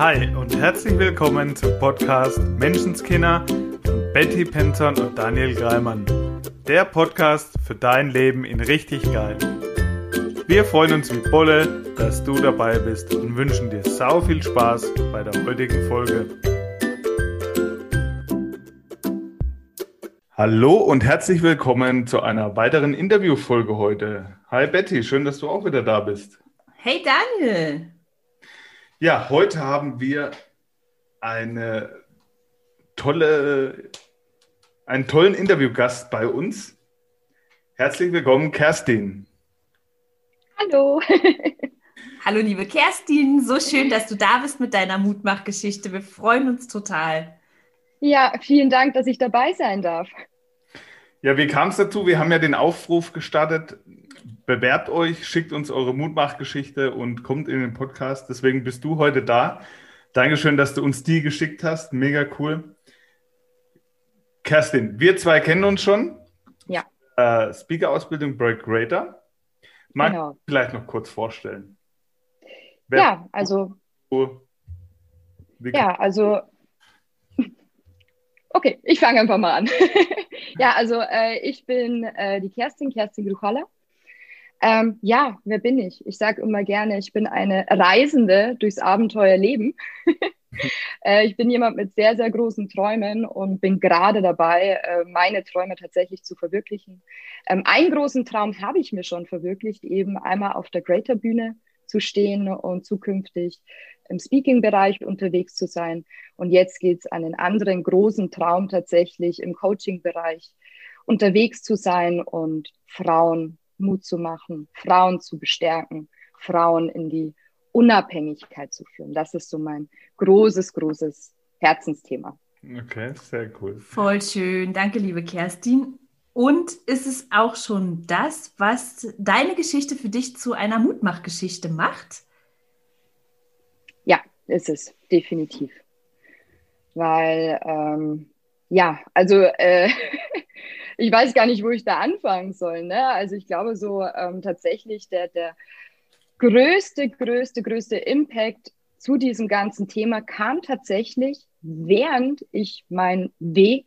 Hi und herzlich willkommen zum Podcast Menschenskinder von Betty Penton und Daniel Greimann. Der Podcast für dein Leben in richtig geil. Wir freuen uns wie Bolle, dass du dabei bist und wünschen dir sau viel Spaß bei der heutigen Folge. Hallo und herzlich willkommen zu einer weiteren Interviewfolge heute. Hi Betty, schön, dass du auch wieder da bist. Hey Daniel. Ja, heute haben wir eine tolle, einen tollen Interviewgast bei uns. Herzlich willkommen, Kerstin. Hallo. Hallo, liebe Kerstin. So schön, dass du da bist mit deiner Mutmachgeschichte. Wir freuen uns total. Ja, vielen Dank, dass ich dabei sein darf. Ja, wie kam es dazu? Wir haben ja den Aufruf gestartet. Bewerbt euch, schickt uns eure Mutmachgeschichte und kommt in den Podcast. Deswegen bist du heute da. Dankeschön, dass du uns die geschickt hast. Mega cool. Kerstin, wir zwei kennen uns schon. Ja. Äh, Speaker-Ausbildung Break Greater. Mag Genau. vielleicht noch kurz vorstellen. Ja, also, ja, also, okay, ich fange einfach mal an. ja, also, äh, ich bin äh, die Kerstin, Kerstin Gruchalla. Ähm, ja, wer bin ich? Ich sage immer gerne, ich bin eine Reisende durchs Abenteuerleben. äh, ich bin jemand mit sehr, sehr großen Träumen und bin gerade dabei, äh, meine Träume tatsächlich zu verwirklichen. Ähm, einen großen Traum habe ich mir schon verwirklicht, eben einmal auf der Greater Bühne zu stehen und zukünftig im Speaking-Bereich unterwegs zu sein. Und jetzt geht es an einen anderen großen Traum tatsächlich im Coaching-Bereich unterwegs zu sein und Frauen Mut zu machen, Frauen zu bestärken, Frauen in die Unabhängigkeit zu führen. Das ist so mein großes, großes Herzensthema. Okay, sehr cool. Voll schön. Danke, liebe Kerstin. Und ist es auch schon das, was deine Geschichte für dich zu einer Mutmachgeschichte macht? Ja, ist es, definitiv. Weil, ähm, ja, also äh, ich weiß gar nicht, wo ich da anfangen soll. Ne? Also ich glaube so ähm, tatsächlich der, der größte, größte, größte Impact zu diesem ganzen Thema kam tatsächlich, während ich meinen Weg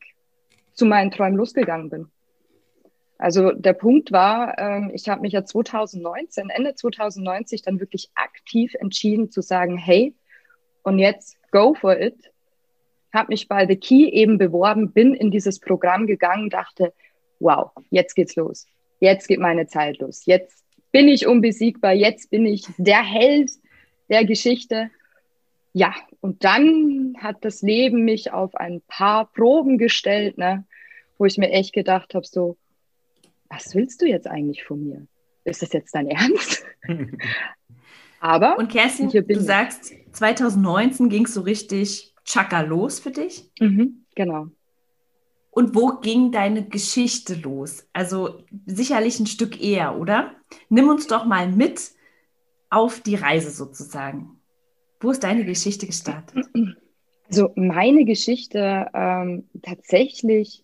zu meinen Träumen losgegangen bin. Also der Punkt war, ähm, ich habe mich ja 2019, Ende 2090 dann wirklich aktiv entschieden zu sagen, hey, und jetzt go for it. Habe mich bei The Key eben beworben, bin in dieses Programm gegangen, dachte, wow, jetzt geht's los. Jetzt geht meine Zeit los. Jetzt bin ich unbesiegbar. Jetzt bin ich der Held der Geschichte. Ja, und dann hat das Leben mich auf ein paar Proben gestellt, ne, wo ich mir echt gedacht habe, so, was willst du jetzt eigentlich von mir? Ist das jetzt dein Ernst? Aber Und Kerstin, hier bin du ich. sagst, 2019 ging es so richtig tschakka los für dich. Mhm, genau. Und wo ging deine Geschichte los? Also sicherlich ein Stück eher, oder? Nimm uns doch mal mit auf die Reise sozusagen. Wo ist deine Geschichte gestartet? Also meine Geschichte ähm, tatsächlich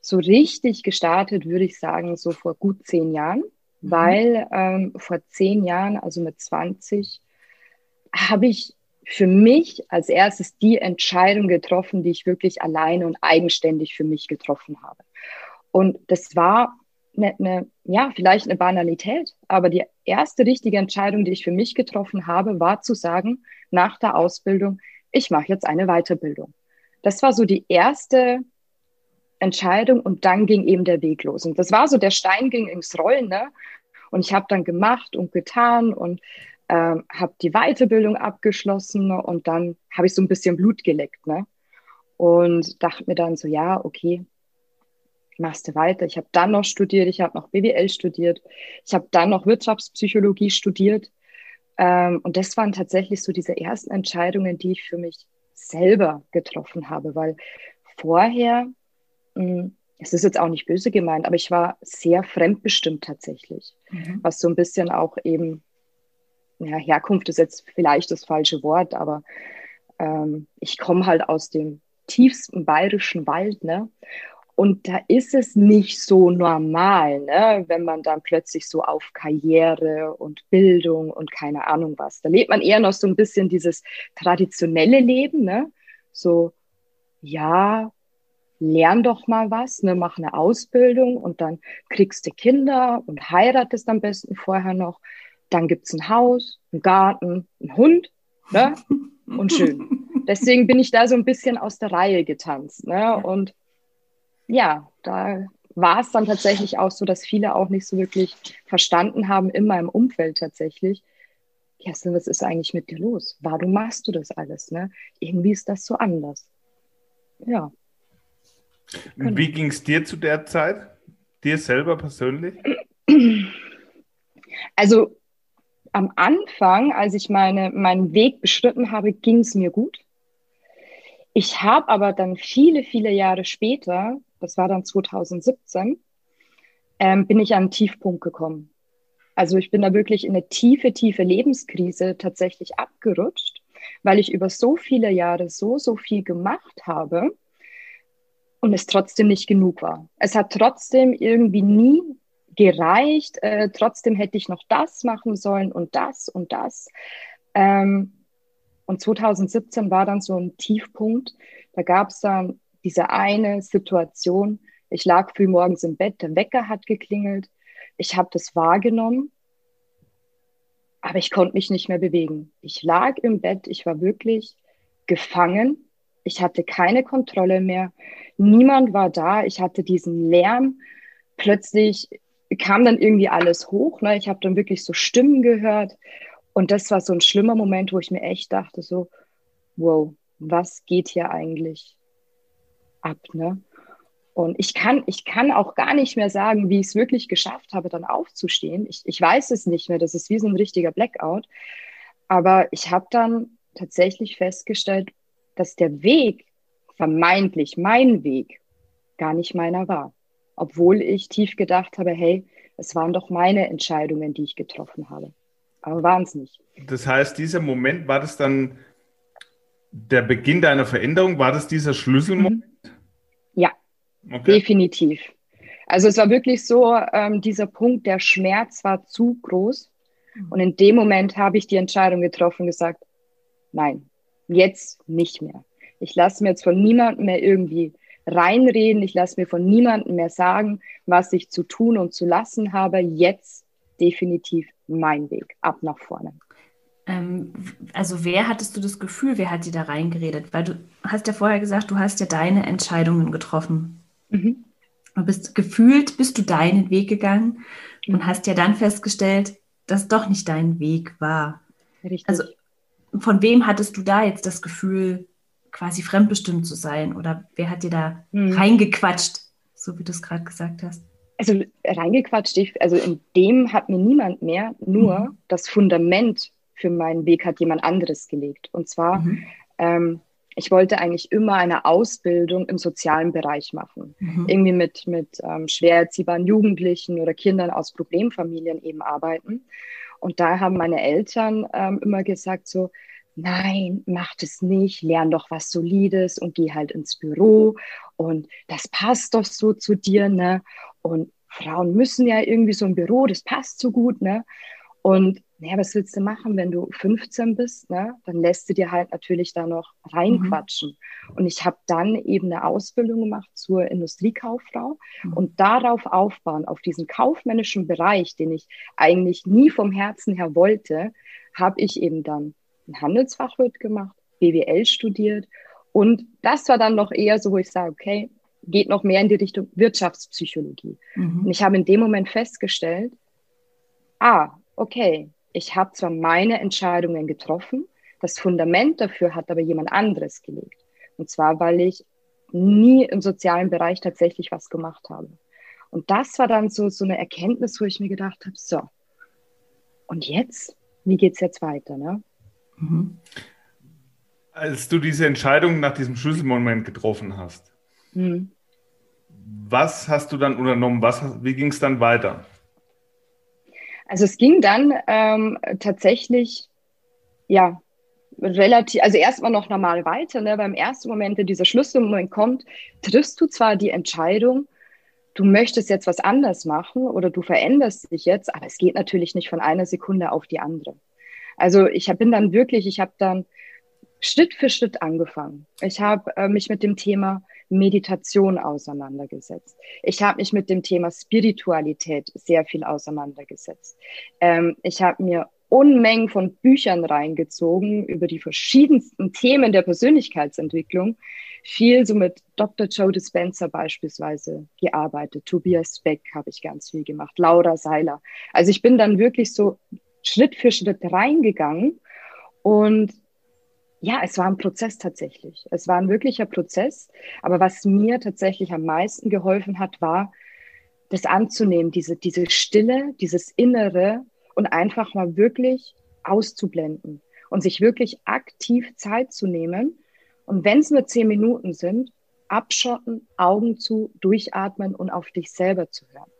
so richtig gestartet, würde ich sagen, so vor gut zehn Jahren, Mhm. weil ähm, vor zehn Jahren, also mit 20, habe ich für mich als erstes die Entscheidung getroffen, die ich wirklich alleine und eigenständig für mich getroffen habe. Und das war eine, eine, ja, vielleicht eine Banalität, aber die erste richtige Entscheidung, die ich für mich getroffen habe, war zu sagen, nach der Ausbildung, ich mache jetzt eine Weiterbildung. Das war so die erste Entscheidung und dann ging eben der Weg los. Und das war so, der Stein ging ins Rollen. Ne? Und ich habe dann gemacht und getan und ähm, habe die Weiterbildung abgeschlossen und dann habe ich so ein bisschen Blut geleckt. Ne? Und dachte mir dann so, ja, okay, machst du weiter. Ich habe dann noch studiert, ich habe noch BWL studiert, ich habe dann noch Wirtschaftspsychologie studiert. Ähm, und das waren tatsächlich so diese ersten Entscheidungen, die ich für mich selber getroffen habe, weil vorher, mh, es ist jetzt auch nicht böse gemeint, aber ich war sehr fremdbestimmt tatsächlich, Mhm. was so ein bisschen auch eben, ja, Herkunft ist jetzt vielleicht das falsche Wort, aber ähm, ich komme halt aus dem tiefsten bayerischen Wald, ne? Und da ist es nicht so normal, ne? wenn man dann plötzlich so auf Karriere und Bildung und keine Ahnung was. Da lebt man eher noch so ein bisschen dieses traditionelle Leben, ne? So, ja, lern doch mal was, ne? mach eine Ausbildung und dann kriegst du Kinder und heiratest am besten vorher noch. Dann gibt's ein Haus, einen Garten, einen Hund ne? und schön. Deswegen bin ich da so ein bisschen aus der Reihe getanzt. Ne? Und ja, da war es dann tatsächlich auch so, dass viele auch nicht so wirklich verstanden haben in meinem Umfeld tatsächlich. Kerstin, was ist eigentlich mit dir los? Warum machst du das alles? Ne? Irgendwie ist das so anders. Ja. Genau. Wie ging es dir zu der Zeit? Dir selber persönlich? Also am Anfang, als ich meine, meinen Weg beschritten habe, ging es mir gut. Ich habe aber dann viele, viele Jahre später das war dann 2017, ähm, bin ich an einen Tiefpunkt gekommen. Also ich bin da wirklich in eine tiefe, tiefe Lebenskrise tatsächlich abgerutscht, weil ich über so viele Jahre so, so viel gemacht habe und es trotzdem nicht genug war. Es hat trotzdem irgendwie nie gereicht. Äh, trotzdem hätte ich noch das machen sollen und das und das. Ähm, und 2017 war dann so ein Tiefpunkt. Da gab es dann diese eine Situation, ich lag früh morgens im Bett, der Wecker hat geklingelt, ich habe das wahrgenommen, aber ich konnte mich nicht mehr bewegen. Ich lag im Bett, ich war wirklich gefangen, ich hatte keine Kontrolle mehr, niemand war da, ich hatte diesen Lärm, plötzlich kam dann irgendwie alles hoch, ne? ich habe dann wirklich so Stimmen gehört und das war so ein schlimmer Moment, wo ich mir echt dachte, so, wow, was geht hier eigentlich? ab. Ne? Und ich kann, ich kann auch gar nicht mehr sagen, wie ich es wirklich geschafft habe, dann aufzustehen. Ich, ich weiß es nicht mehr. Das ist wie so ein richtiger Blackout. Aber ich habe dann tatsächlich festgestellt, dass der Weg, vermeintlich mein Weg, gar nicht meiner war. Obwohl ich tief gedacht habe, hey, es waren doch meine Entscheidungen, die ich getroffen habe. Aber waren es nicht. Das heißt, dieser Moment, war das dann der Beginn deiner Veränderung? War das dieser Schlüsselmoment? Mhm. Okay. Definitiv. Also es war wirklich so, ähm, dieser Punkt, der Schmerz war zu groß. Mhm. Und in dem Moment habe ich die Entscheidung getroffen und gesagt, nein, jetzt nicht mehr. Ich lasse mir jetzt von niemandem mehr irgendwie reinreden. Ich lasse mir von niemandem mehr sagen, was ich zu tun und zu lassen habe. Jetzt definitiv mein Weg ab nach vorne. Ähm, also wer hattest du das Gefühl, wer hat dir da reingeredet? Weil du hast ja vorher gesagt, du hast ja deine Entscheidungen getroffen. Mhm. Du bist gefühlt, bist du deinen Weg gegangen mhm. und hast ja dann festgestellt, dass doch nicht dein Weg war. Richtig. Also von wem hattest du da jetzt das Gefühl, quasi fremdbestimmt zu sein? Oder wer hat dir da mhm. reingequatscht, so wie du es gerade gesagt hast? Also reingequatscht, also in dem hat mir niemand mehr, nur mhm. das Fundament für meinen Weg hat jemand anderes gelegt. Und zwar mhm. ähm, ich wollte eigentlich immer eine Ausbildung im sozialen Bereich machen. Mhm. Irgendwie mit, mit ähm, schwer erziehbaren Jugendlichen oder Kindern aus Problemfamilien eben arbeiten. Und da haben meine Eltern ähm, immer gesagt so, nein, mach das nicht, lern doch was Solides und geh halt ins Büro und das passt doch so zu dir, ne? Und Frauen müssen ja irgendwie so ein Büro, das passt so gut, ne? Und naja, was willst du machen, wenn du 15 bist? Ne? Dann lässt du dir halt natürlich da noch reinquatschen. Mhm. Und ich habe dann eben eine Ausbildung gemacht zur Industriekauffrau mhm. und darauf aufbauen, auf diesen kaufmännischen Bereich, den ich eigentlich nie vom Herzen her wollte, habe ich eben dann ein Handelsfachwirt gemacht, BWL studiert. Und das war dann noch eher so, wo ich sage, okay, geht noch mehr in die Richtung Wirtschaftspsychologie. Mhm. Und ich habe in dem Moment festgestellt, ah, okay, ich habe zwar meine Entscheidungen getroffen, das Fundament dafür hat aber jemand anderes gelegt. Und zwar, weil ich nie im sozialen Bereich tatsächlich was gemacht habe. Und das war dann so, so eine Erkenntnis, wo ich mir gedacht habe, so, und jetzt? Wie geht es jetzt weiter? Ne? Mhm. Als du diese Entscheidung nach diesem Schlüsselmoment getroffen hast, mhm. was hast du dann unternommen? Was, wie ging es dann weiter? Also es ging dann ähm, tatsächlich, ja, relativ, also erstmal noch normal weiter, ne? Beim ersten Moment, wenn dieser Schlüsselmoment kommt, triffst du zwar die Entscheidung, du möchtest jetzt was anders machen oder du veränderst dich jetzt, aber es geht natürlich nicht von einer Sekunde auf die andere. Also ich bin dann wirklich, ich habe dann Schritt für Schritt angefangen. Ich habe äh, mich mit dem Thema Meditation auseinandergesetzt. Ich habe mich mit dem Thema Spiritualität sehr viel auseinandergesetzt. Ähm, ich habe mir Unmengen von Büchern reingezogen über die verschiedensten Themen der Persönlichkeitsentwicklung. Viel so mit Dr. Joe Dispenza beispielsweise gearbeitet. Tobias Beck habe ich ganz viel gemacht. Laura Seiler. Also ich bin dann wirklich so Schritt für Schritt reingegangen und ja, es war ein Prozess tatsächlich. Es war ein wirklicher Prozess. Aber was mir tatsächlich am meisten geholfen hat, war, das anzunehmen, diese, diese Stille, dieses Innere und einfach mal wirklich auszublenden und sich wirklich aktiv Zeit zu nehmen. Und wenn es nur zehn Minuten sind, abschotten, Augen zu, durchatmen und auf dich selber zu hören.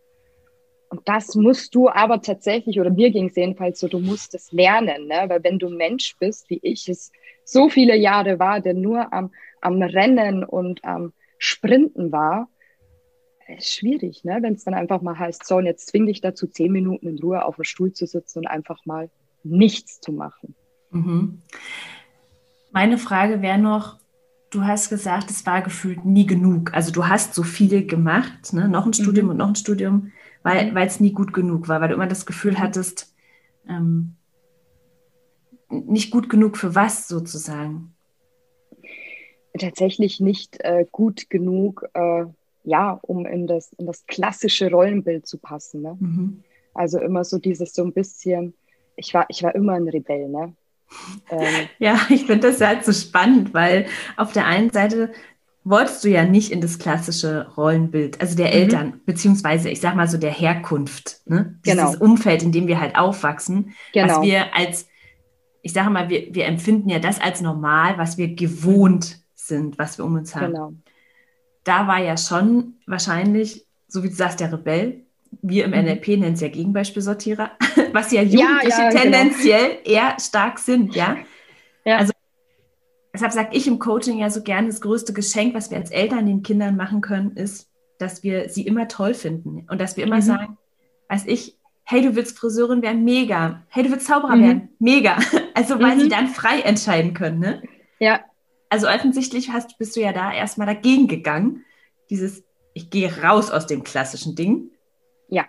Und das musst du aber tatsächlich, oder mir ging es jedenfalls so, du musst es lernen, ne? weil wenn du Mensch bist, wie ich es so viele Jahre war, der nur am, am Rennen und am Sprinten war, ist schwierig, ne? wenn es dann einfach mal heißt, so, und jetzt zwing dich dazu, zehn Minuten in Ruhe auf dem Stuhl zu sitzen und einfach mal nichts zu machen. Mhm. Meine Frage wäre noch, du hast gesagt, es war gefühlt nie genug. Also du hast so viel gemacht, ne? noch ein Studium mhm. und noch ein Studium, weil mhm. es nie gut genug war, weil du immer das Gefühl hattest, ähm, nicht gut genug für was sozusagen? Tatsächlich nicht äh, gut genug, äh, ja, um in das, in das klassische Rollenbild zu passen. Ne? Mhm. Also immer so dieses so ein bisschen, ich war, ich war immer ein Rebell, ne? Ähm, ja, ich finde das halt so spannend, weil auf der einen Seite wolltest du ja nicht in das klassische Rollenbild, also der mhm. Eltern, beziehungsweise ich sag mal so der Herkunft, ne? Dieses genau. Umfeld, in dem wir halt aufwachsen, genau. was wir als ich sage mal, wir, wir empfinden ja das als normal, was wir gewohnt sind, was wir um uns haben. Genau. Da war ja schon wahrscheinlich, so wie du sagst, der Rebell. Wir im mhm. NLP nennen es ja Gegenbeispielsortierer, was ja Jugendliche ja, ja, genau. tendenziell genau. eher stark sind, ja. ja. Also deshalb sage ich im Coaching ja so gerne, das größte Geschenk, was wir als Eltern den Kindern machen können, ist, dass wir sie immer toll finden und dass wir immer mhm. sagen, weiß ich, hey, du willst Friseurin werden, mega. Hey, du willst Zauberer mhm. werden, mega. Also weil mhm. sie dann frei entscheiden können, ne? Ja. Also offensichtlich hast, bist du ja da erstmal dagegen gegangen. Dieses, ich gehe raus aus dem klassischen Ding. Ja.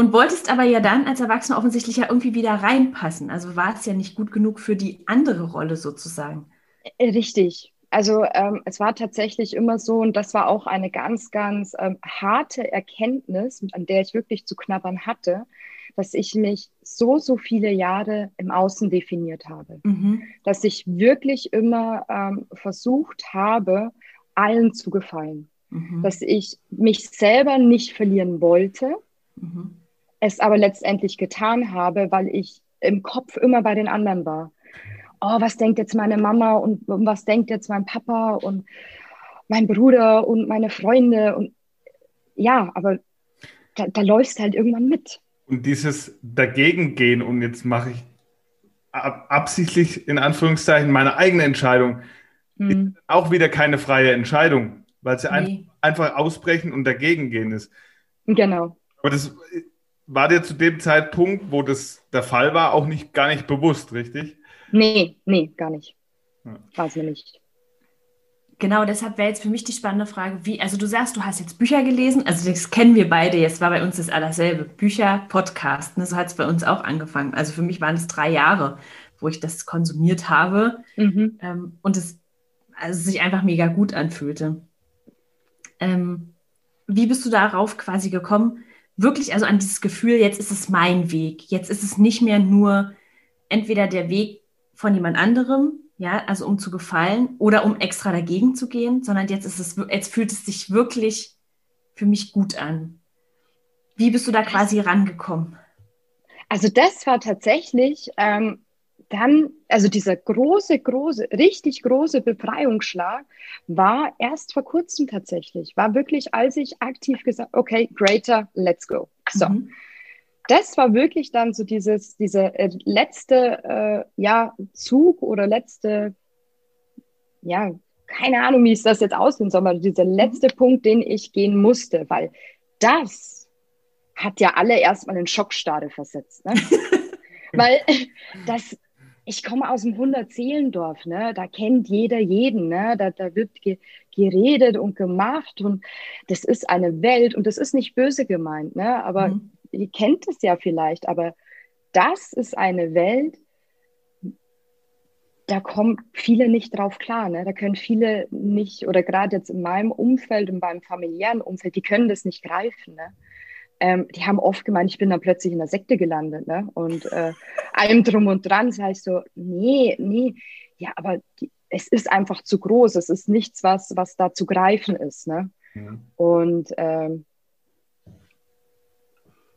Und wolltest aber ja dann als Erwachsener offensichtlich ja irgendwie wieder reinpassen. Also war es ja nicht gut genug für die andere Rolle sozusagen. Äh, richtig. Also ähm, es war tatsächlich immer so, und das war auch eine ganz, ganz ähm, harte Erkenntnis, an der ich wirklich zu knabbern hatte, dass ich mich so, so viele Jahre im Außen definiert habe. Mhm. Dass ich wirklich immer ähm, versucht habe, allen zu gefallen. Mhm. Dass ich mich selber nicht verlieren wollte, mhm. Es aber letztendlich getan habe, weil ich im Kopf immer bei den anderen war oh, was denkt jetzt meine Mama und, was denkt jetzt mein Papa und mein Bruder und meine Freunde und ja, aber da, da läufst du halt irgendwann mit. Und dieses Dagegengehen und jetzt mache ich absichtlich in Anführungszeichen meine eigene Entscheidung, hm. ist auch wieder keine freie Entscheidung, weil sie nee. einfach ausbrechen und dagegen gehen ist. Genau. Aber das war dir zu dem Zeitpunkt, wo das der Fall war, auch nicht gar nicht bewusst, richtig? Nee, nee, gar nicht. War es mir nicht. Genau, deshalb wäre jetzt für mich die spannende Frage, wie, also du sagst, du hast jetzt Bücher gelesen, also das kennen wir beide, jetzt war bei uns das allerselbe. Bücher, Podcast, ne, so hat es bei uns auch angefangen. Also für mich waren es drei Jahre, wo ich das konsumiert habe mhm. ähm, und es also sich einfach mega gut anfühlte. Ähm, wie bist du darauf quasi gekommen? Wirklich also an dieses Gefühl, jetzt ist es mein Weg, jetzt ist es nicht mehr nur entweder der Weg von jemand anderem, ja, also um zu gefallen oder um extra dagegen zu gehen, sondern jetzt ist es, jetzt fühlt es sich wirklich für mich gut an. Wie bist du da quasi rangekommen? Also das war tatsächlich ähm, dann, also dieser große, große, richtig große Befreiungsschlag war erst vor kurzem tatsächlich. War wirklich, als ich aktiv gesagt, okay, greater, let's go. So. Mhm das war wirklich dann so dieses, dieser äh, letzte äh, ja, Zug oder letzte, ja, keine Ahnung, wie es das jetzt aussehen soll, aber dieser mhm. letzte Punkt, den ich gehen musste, weil das hat ja alle erstmal in Schockstarre versetzt. Ne? weil das, ich komme aus dem 100-Seelendorf, ne? da kennt jeder jeden, ne? da, da wird ge geredet und gemacht und das ist eine Welt und das ist nicht böse gemeint, ne? aber mhm. ihr kennt es ja vielleicht, aber das ist eine Welt, da kommen viele nicht drauf klar. Ne? Da können viele nicht, oder gerade jetzt in meinem Umfeld, in meinem familiären Umfeld, die können das nicht greifen. Ne? Ähm, die haben oft gemeint, ich bin dann plötzlich in der Sekte gelandet. Ne? Und äh, allem drum und dran sage ich so, nee, nee, ja, aber die, es ist einfach zu groß. Es ist nichts, was, was da zu greifen ist. Ne? Ja. Und ähm,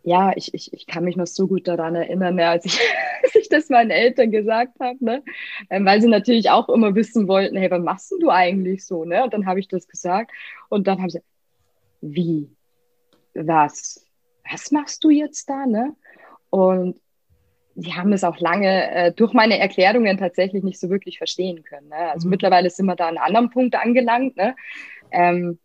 ja, ich, ich, ich kann mich noch so gut daran erinnern, ne, als, ich, als ich das meinen Eltern gesagt habe, ne? Ähm, weil sie natürlich auch immer wissen wollten, hey, was machst du eigentlich so? Ne? Und dann habe ich das gesagt und dann haben sie, wie? Was? Was machst du jetzt da? Ne? Und die haben es auch lange äh, durch meine Erklärungen tatsächlich nicht so wirklich verstehen können. Ne? Also mhm. mittlerweile sind wir da an einem anderen Punkt angelangt. Ne? Ähm,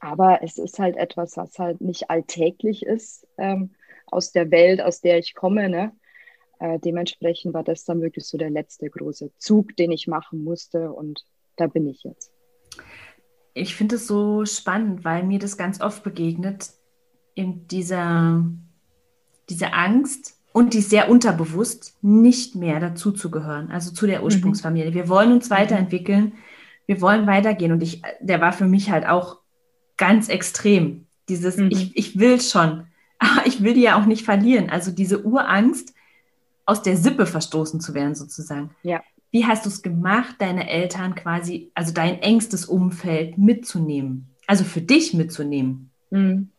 aber es ist halt etwas, was halt nicht alltäglich ist ähm, aus der Welt, aus der ich komme. Ne? Äh, dementsprechend war das dann wirklich so der letzte große Zug, den ich machen musste. Und da bin ich jetzt. Ich finde es so spannend, weil mir das ganz oft begegnet, in dieser, diese Angst, und die sehr unterbewusst, nicht mehr dazuzugehören, also zu der mhm. Ursprungsfamilie. Wir wollen uns mhm. weiterentwickeln, wir wollen weitergehen. Und ich, der war für mich halt auch ganz extrem. Dieses, mhm. ich, ich will schon, aber ich will die ja auch nicht verlieren. Also diese Urangst, aus der Sippe verstoßen zu werden, sozusagen. Ja. Wie hast du es gemacht, deine Eltern quasi, also dein engstes Umfeld mitzunehmen? Also für dich mitzunehmen? Mhm.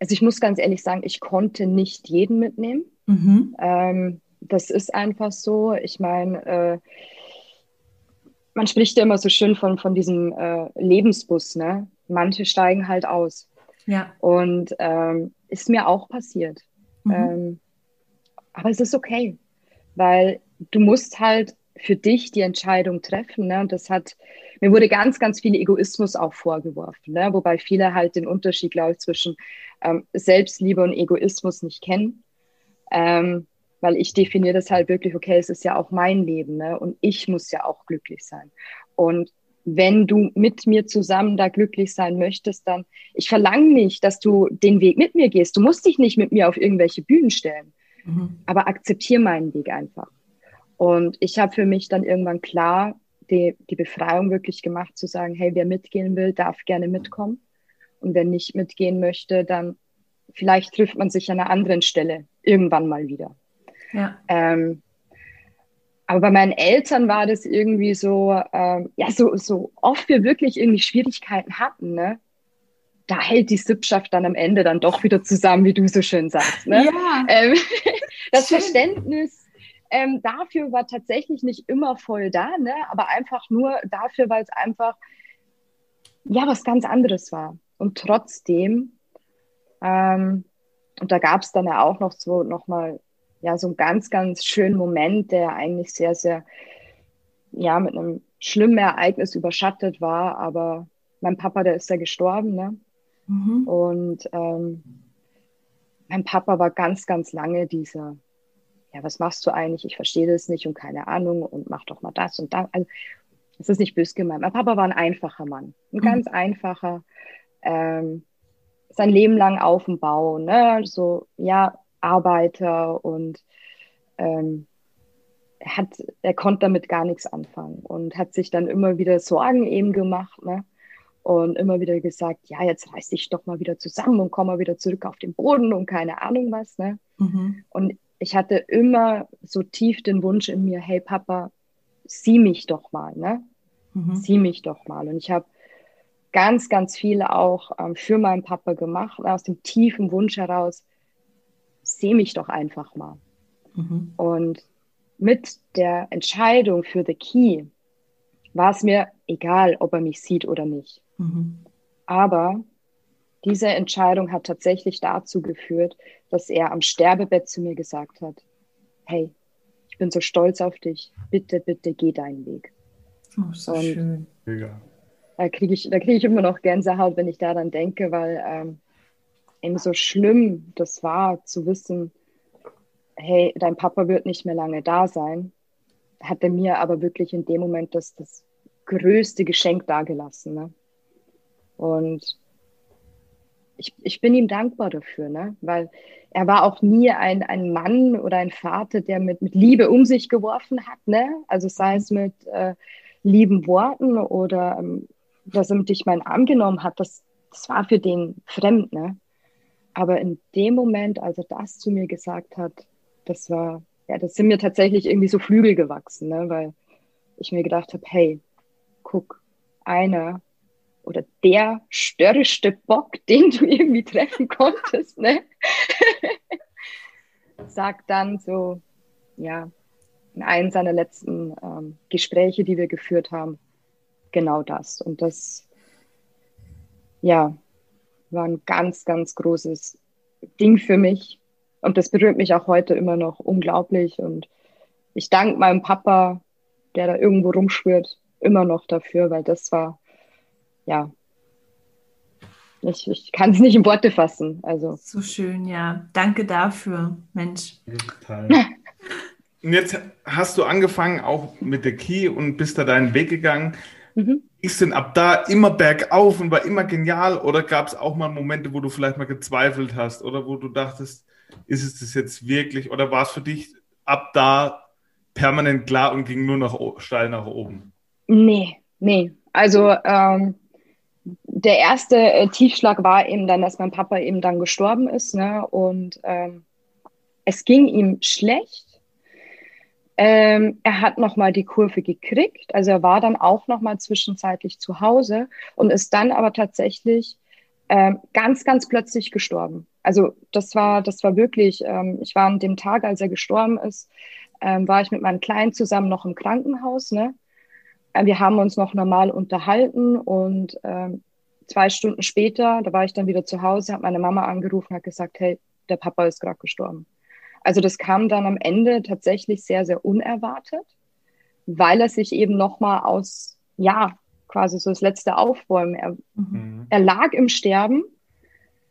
Also ich muss ganz ehrlich sagen, ich konnte nicht jeden mitnehmen. Mhm. Ähm, das ist einfach so. Ich meine, äh, man spricht ja immer so schön von, von diesem äh, Lebensbus, ne? manche steigen halt aus. Ja. Und ähm, ist mir auch passiert. Mhm. Ähm, aber es ist okay, weil du musst halt für dich die Entscheidung treffen. Ne? Und das hat, mir wurde ganz, ganz viel Egoismus auch vorgeworfen, ne? wobei viele halt den Unterschied, glaube ich, zwischen ähm, Selbstliebe und Egoismus nicht kennen. Ähm, weil ich definiere das halt wirklich, okay, es ist ja auch mein Leben ne? und ich muss ja auch glücklich sein. Und wenn du mit mir zusammen da glücklich sein möchtest, dann, ich verlange nicht, dass du den Weg mit mir gehst. Du musst dich nicht mit mir auf irgendwelche Bühnen stellen, mhm. aber akzeptiere meinen Weg einfach. Und ich habe für mich dann irgendwann klar die, die Befreiung wirklich gemacht, zu sagen, hey, wer mitgehen will, darf gerne mitkommen. Und wer nicht mitgehen möchte, dann vielleicht trifft man sich an einer anderen Stelle irgendwann mal wieder. Ja. Ähm, aber bei meinen Eltern war das irgendwie so, ähm, ja, so, so oft wir wirklich irgendwie Schwierigkeiten hatten, ne? Da hält die Sippschaft dann am Ende dann doch wieder zusammen, wie du so schön sagst. Ne? Ja. Ähm, das schön. Verständnis ähm, dafür war tatsächlich nicht immer voll da, ne? aber einfach nur dafür, weil es einfach ja was ganz anderes war. Und trotzdem, ähm, und da gab es dann ja auch noch so nochmal ja, so ein ganz, ganz schönen Moment, der eigentlich sehr, sehr, ja, mit einem schlimmen Ereignis überschattet war. Aber mein Papa, der ist ja gestorben, ne? Mhm. Und ähm, mein Papa war ganz, ganz lange dieser, ja, was machst du eigentlich? Ich verstehe das nicht und keine Ahnung und mach doch mal das und das. Also, das ist nicht böse gemeint. Mein Papa war ein einfacher Mann, ein mhm. ganz einfacher, ähm, sein Leben lang auf dem Bau, ne? So, ja, Arbeiter und ähm, er, hat, er konnte damit gar nichts anfangen und hat sich dann immer wieder Sorgen eben gemacht ne? und immer wieder gesagt, ja, jetzt reiß dich doch mal wieder zusammen und komm mal wieder zurück auf den Boden und keine Ahnung was. Ne? Mhm. Und ich hatte immer so tief den Wunsch in mir, hey Papa, sieh mich doch mal, ne? Mhm. Sieh mich doch mal. Und ich habe ganz, ganz viel auch ähm, für meinen Papa gemacht, aus dem tiefen Wunsch heraus, seh mich doch einfach mal. Mhm. Und mit der Entscheidung für The Key war es mir egal, ob er mich sieht oder nicht. Mhm. Aber diese Entscheidung hat tatsächlich dazu geführt, dass er am Sterbebett zu mir gesagt hat, hey, ich bin so stolz auf dich, bitte, bitte geh deinen Weg. Oh, so Und schön. Da kriege ich, krieg ich immer noch Gänsehaut, wenn ich daran denke, weil ähm, eben so schlimm das war zu wissen, hey, dein Papa wird nicht mehr lange da sein, hat er mir aber wirklich in dem Moment das, das größte Geschenk dagelassen. Ne? Und ich, ich bin ihm dankbar dafür, ne? weil er war auch nie ein, ein Mann oder ein Vater, der mit, mit Liebe um sich geworfen hat. Ne? Also sei es mit äh, lieben Worten oder ähm, dass er mit dich meinen Arm genommen hat, das, das war für den fremd. Ne? Aber in dem Moment, als er das zu mir gesagt hat, das war, ja, das sind mir tatsächlich irgendwie so Flügel gewachsen, ne? weil ich mir gedacht habe, hey, guck, einer oder der störrischste Bock, den du irgendwie treffen konntest, ne? sagt dann so, ja, in einem seiner letzten ähm, Gespräche, die wir geführt haben, genau das. Und das, ja, war ein ganz, ganz großes Ding für mich. Und das berührt mich auch heute immer noch unglaublich. Und ich danke meinem Papa, der da irgendwo rumschwirrt, immer noch dafür, weil das war ja, ich, ich kann es nicht in Worte fassen. Also. So schön, ja. Danke dafür, Mensch. Total. und jetzt hast du angefangen auch mit der Key und bist da deinen Weg gegangen. Mhm. Ist denn ab da immer bergauf und war immer genial oder gab es auch mal Momente, wo du vielleicht mal gezweifelt hast oder wo du dachtest, ist es das jetzt wirklich oder war es für dich ab da permanent klar und ging nur noch steil nach oben? Nee, nee. Also ähm, der erste äh, Tiefschlag war eben dann, dass mein Papa eben dann gestorben ist. Ne? Und ähm, es ging ihm schlecht. Ähm, er hat nochmal die Kurve gekriegt. Also er war dann auch nochmal zwischenzeitlich zu Hause und ist dann aber tatsächlich ähm, ganz, ganz plötzlich gestorben. Also das war, das war wirklich, ähm, ich war an dem Tag, als er gestorben ist, ähm, war ich mit meinem Kleinen zusammen noch im Krankenhaus. Ne? Äh, wir haben uns noch normal unterhalten und ähm, zwei Stunden später, da war ich dann wieder zu Hause, hat meine Mama angerufen, hat gesagt, hey, der Papa ist gerade gestorben. Also das kam dann am Ende tatsächlich sehr, sehr unerwartet, weil er sich eben nochmal aus, ja, quasi so das letzte Aufbäumen, er, mhm. er lag im Sterben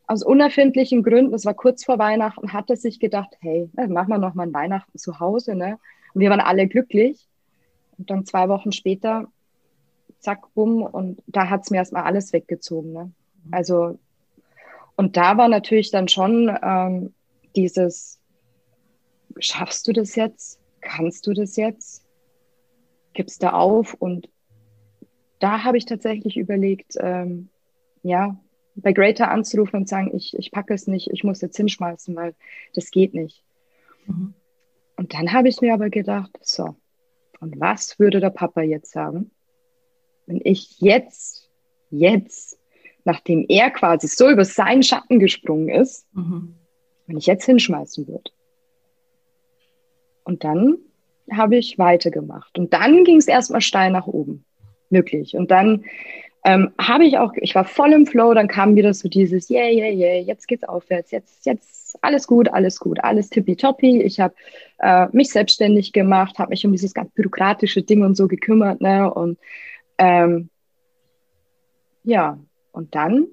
aus unerfindlichen Gründen, das war kurz vor Weihnachten, hat er sich gedacht, hey, machen wir nochmal ein Weihnachten zu Hause, ne? Und wir waren alle glücklich. Und dann zwei Wochen später, zack, bumm, und da hat es mir erstmal alles weggezogen. Ne? Also, und da war natürlich dann schon ähm, dieses, schaffst du das jetzt? Kannst du das jetzt? Gibst du auf? Und da habe ich tatsächlich überlegt, ähm, ja, bei Greater anzurufen und sagen, ich, ich packe es nicht, ich muss jetzt hinschmeißen, weil das geht nicht. Mhm. Und dann habe ich mir aber gedacht, so, und was würde der Papa jetzt sagen, wenn ich jetzt, jetzt, nachdem er quasi so über seinen Schatten gesprungen ist, mhm. wenn ich jetzt hinschmeißen würde? Und dann habe ich weitergemacht. Und dann ging es erstmal steil nach oben. Wirklich. Und dann ähm, habe ich auch, ich war voll im Flow, dann kam wieder so dieses, yeah, yeah, yeah, jetzt geht's aufwärts, jetzt, jetzt, alles gut, alles gut, alles tippitoppi. Ich habe äh, mich selbstständig gemacht, habe mich um dieses ganz bürokratische Ding und so gekümmert, ne, und ähm, ja, und dann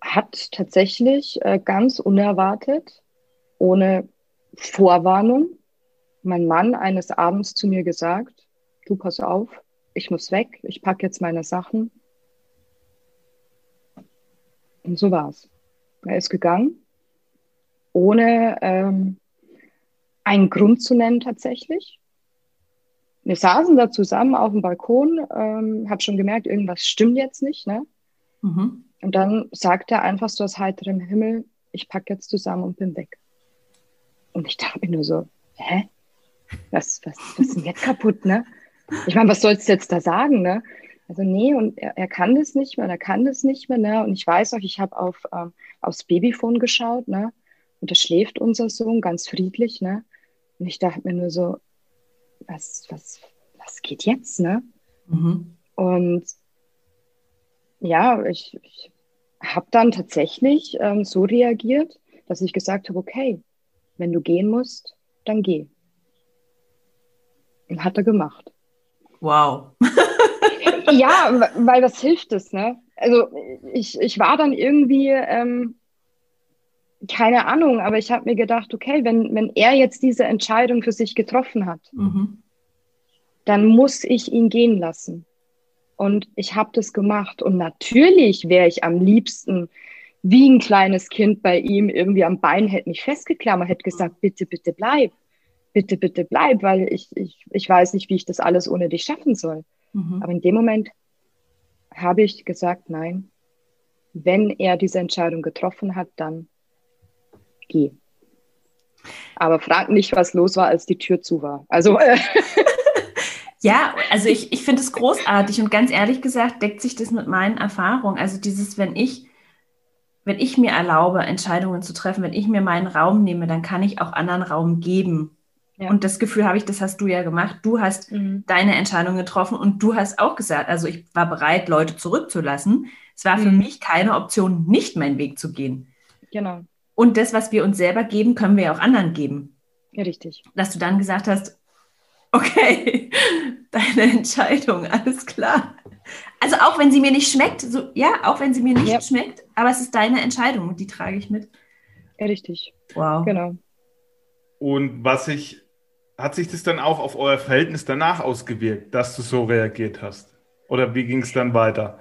hat tatsächlich äh, ganz unerwartet, ohne Vorwarnung, mein Mann eines Abends zu mir gesagt, du pass auf, ich muss weg, ich packe jetzt meine Sachen. Und so war's. Er ist gegangen, ohne ähm, einen Grund zu nennen tatsächlich. Wir saßen da zusammen auf dem Balkon, ähm, habe schon gemerkt, irgendwas stimmt jetzt nicht. Ne? Mhm. Und dann sagt er einfach so aus heiterem Himmel, ich packe jetzt zusammen und bin weg. Und ich dachte mir nur so, hä? Was, was, was ist denn jetzt kaputt, ne? Ich meine, was sollst du jetzt da sagen, ne? Also nee, und er, er kann das nicht mehr, er kann das nicht mehr, ne? Und ich weiß auch, ich habe auf ähm, aufs Babyphone geschaut, ne? Und da schläft unser Sohn ganz friedlich, ne? Und ich dachte mir nur so, was, was, was geht jetzt, ne? Mhm. Und ja, ich, ich habe dann tatsächlich ähm, so reagiert, dass ich gesagt habe, okay, wenn du gehen musst, dann geh. Und hat er gemacht. Wow. ja, weil was hilft es, ne? Also ich, ich war dann irgendwie, ähm, keine Ahnung, aber ich habe mir gedacht, okay, wenn, wenn er jetzt diese Entscheidung für sich getroffen hat, mhm. dann muss ich ihn gehen lassen. Und ich habe das gemacht. Und natürlich wäre ich am liebsten wie ein kleines Kind bei ihm irgendwie am Bein, hätte mich festgeklammert, hätte gesagt, bitte, bitte bleib, bitte, bitte bleib, weil ich, ich, ich weiß nicht, wie ich das alles ohne dich schaffen soll. Mhm. Aber in dem Moment habe ich gesagt, nein, wenn er diese Entscheidung getroffen hat, dann geh. Aber frag nicht, was los war, als die Tür zu war. Also. Äh ja, also ich, ich finde es großartig und ganz ehrlich gesagt deckt sich das mit meinen Erfahrungen. Also dieses, wenn ich, wenn ich mir erlaube, Entscheidungen zu treffen, wenn ich mir meinen Raum nehme, dann kann ich auch anderen Raum geben. Ja. Und das Gefühl habe ich, das hast du ja gemacht. Du hast mhm. deine Entscheidung getroffen und du hast auch gesagt, also ich war bereit, Leute zurückzulassen. Es war mhm. für mich keine Option, nicht meinen Weg zu gehen. Genau. Und das, was wir uns selber geben, können wir ja auch anderen geben. Ja, richtig. Dass du dann gesagt hast, okay, deine Entscheidung, alles klar. Also auch wenn sie mir nicht schmeckt, so, ja, auch wenn sie mir nicht ja. schmeckt, aber es ist deine Entscheidung und die trage ich mit. Ja, richtig. Wow. Genau. Und was ich, hat sich das dann auch auf euer Verhältnis danach ausgewirkt, dass du so reagiert hast? Oder wie ging es dann weiter?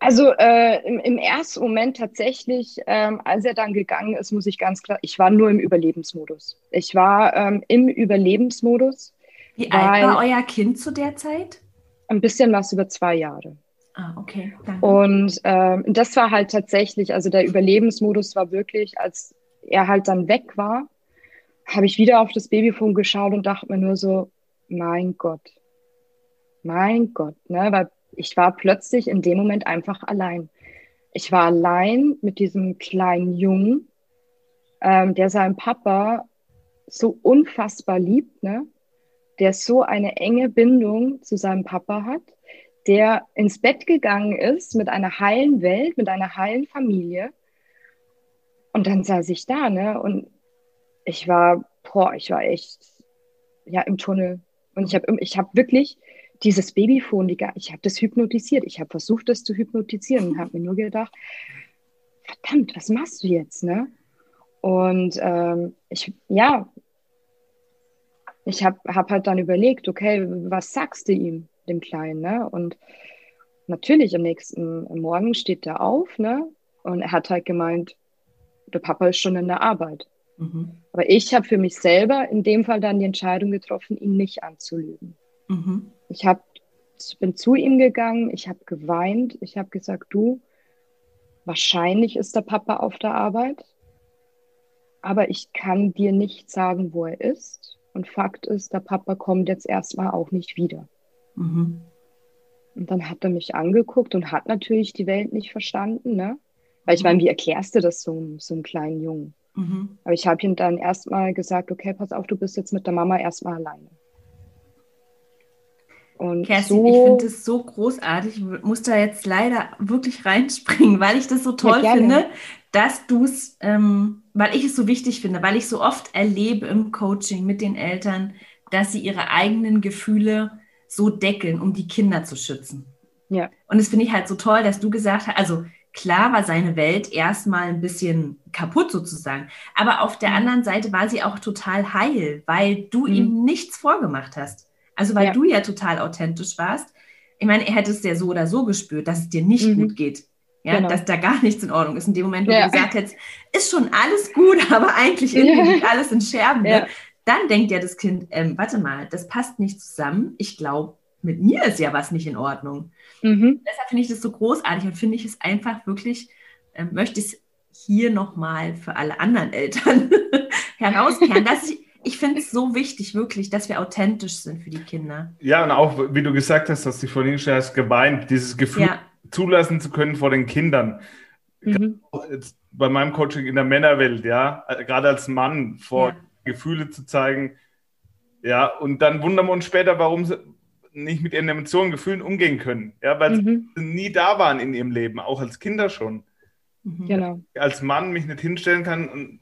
Also äh, im, im, ersten Moment tatsächlich, ähm, als er dann gegangen ist, muss ich ganz klar, ich war nur im Überlebensmodus. Ich war ähm, im Überlebensmodus. Wie alt war euer Kind zu der Zeit? Ein bisschen was über zwei Jahre. Ah, okay. Danke. Und ähm, das war halt tatsächlich, also der Überlebensmodus war wirklich, als er halt dann weg war, habe ich wieder auf das Babyfon geschaut und dachte mir nur so, mein Gott, mein Gott, ne, weil ich war plötzlich in dem Moment einfach allein. Ich war allein mit diesem kleinen Jungen, ähm, der seinen Papa so unfassbar liebt, ne? der so eine enge Bindung zu seinem Papa hat, der ins Bett gegangen ist mit einer heilen Welt, mit einer heilen Familie. Und dann saß ich da, ne? Und ich war, boah, ich war echt ja im Tunnel. Und ich habe ich hab wirklich dieses Babyfon, die, ich habe das hypnotisiert. Ich habe versucht, das zu hypnotisieren und habe mir nur gedacht, verdammt, was machst du jetzt, ne? Und ähm, ich, ja, ich habe hab halt dann überlegt, okay, was sagst du ihm, dem Kleinen, ne? Und natürlich am nächsten Morgen steht er auf, ne? Und er hat halt gemeint, der Papa ist schon in der Arbeit. Mhm. Aber ich habe für mich selber in dem Fall dann die Entscheidung getroffen, ihn nicht anzulügen. Mhm. Ich hab, bin zu ihm gegangen, ich habe geweint, ich habe gesagt, du, wahrscheinlich ist der Papa auf der Arbeit, aber ich kann dir nicht sagen, wo er ist. Und Fakt ist, der Papa kommt jetzt erstmal auch nicht wieder. Mhm. Und dann hat er mich angeguckt und hat natürlich die Welt nicht verstanden, ne? Weil ich meine, mhm. wie erklärst du das so, so einem kleinen Jungen? Mhm. Aber ich habe ihm dann erstmal gesagt, okay, pass auf, du bist jetzt mit der Mama erstmal alleine. Und Kerstin, so, ich finde es so großartig. Ich muss da jetzt leider wirklich reinspringen, weil ich das so toll ja, finde, dass du es, ähm, weil ich es so wichtig finde, weil ich so oft erlebe im Coaching mit den Eltern, dass sie ihre eigenen Gefühle so deckeln, um die Kinder zu schützen. Ja. Und das finde ich halt so toll, dass du gesagt hast, also klar war seine Welt erstmal ein bisschen kaputt sozusagen, aber auf der mhm. anderen Seite war sie auch total heil, weil du mhm. ihm nichts vorgemacht hast. Also weil ja. du ja total authentisch warst. Ich meine, er hätte es ja so oder so gespürt, dass es dir nicht mhm. gut geht. Ja, genau. dass da gar nichts in Ordnung ist. In dem Moment, wo ja. du gesagt hättest, ist schon alles gut, aber eigentlich irgendwie liegt alles in Scherben. Ne? Dann denkt ja das Kind, ähm, warte mal, das passt nicht zusammen. Ich glaube, mit mir ist ja was nicht in Ordnung. Mhm. Deshalb finde ich das so großartig und finde ich es einfach wirklich, äh, möchte ich es hier nochmal für alle anderen Eltern herauskehren, dass ich ich finde es so wichtig, wirklich, dass wir authentisch sind für die Kinder. Ja, und auch, wie du gesagt hast, dass du vorhin schon hast geweint, dieses Gefühl ja. zulassen zu können vor den Kindern. Mhm. Bei meinem Coaching in der Männerwelt, ja, gerade als Mann vor ja. Gefühle zu zeigen. Ja, und dann wundern wir uns später, warum nicht mit ihren Emotionen, Gefühlen umgehen können. Ja, weil mhm. sie nie da waren in ihrem Leben, auch als Kinder schon. Mhm. Genau. Als Mann mich nicht hinstellen kann und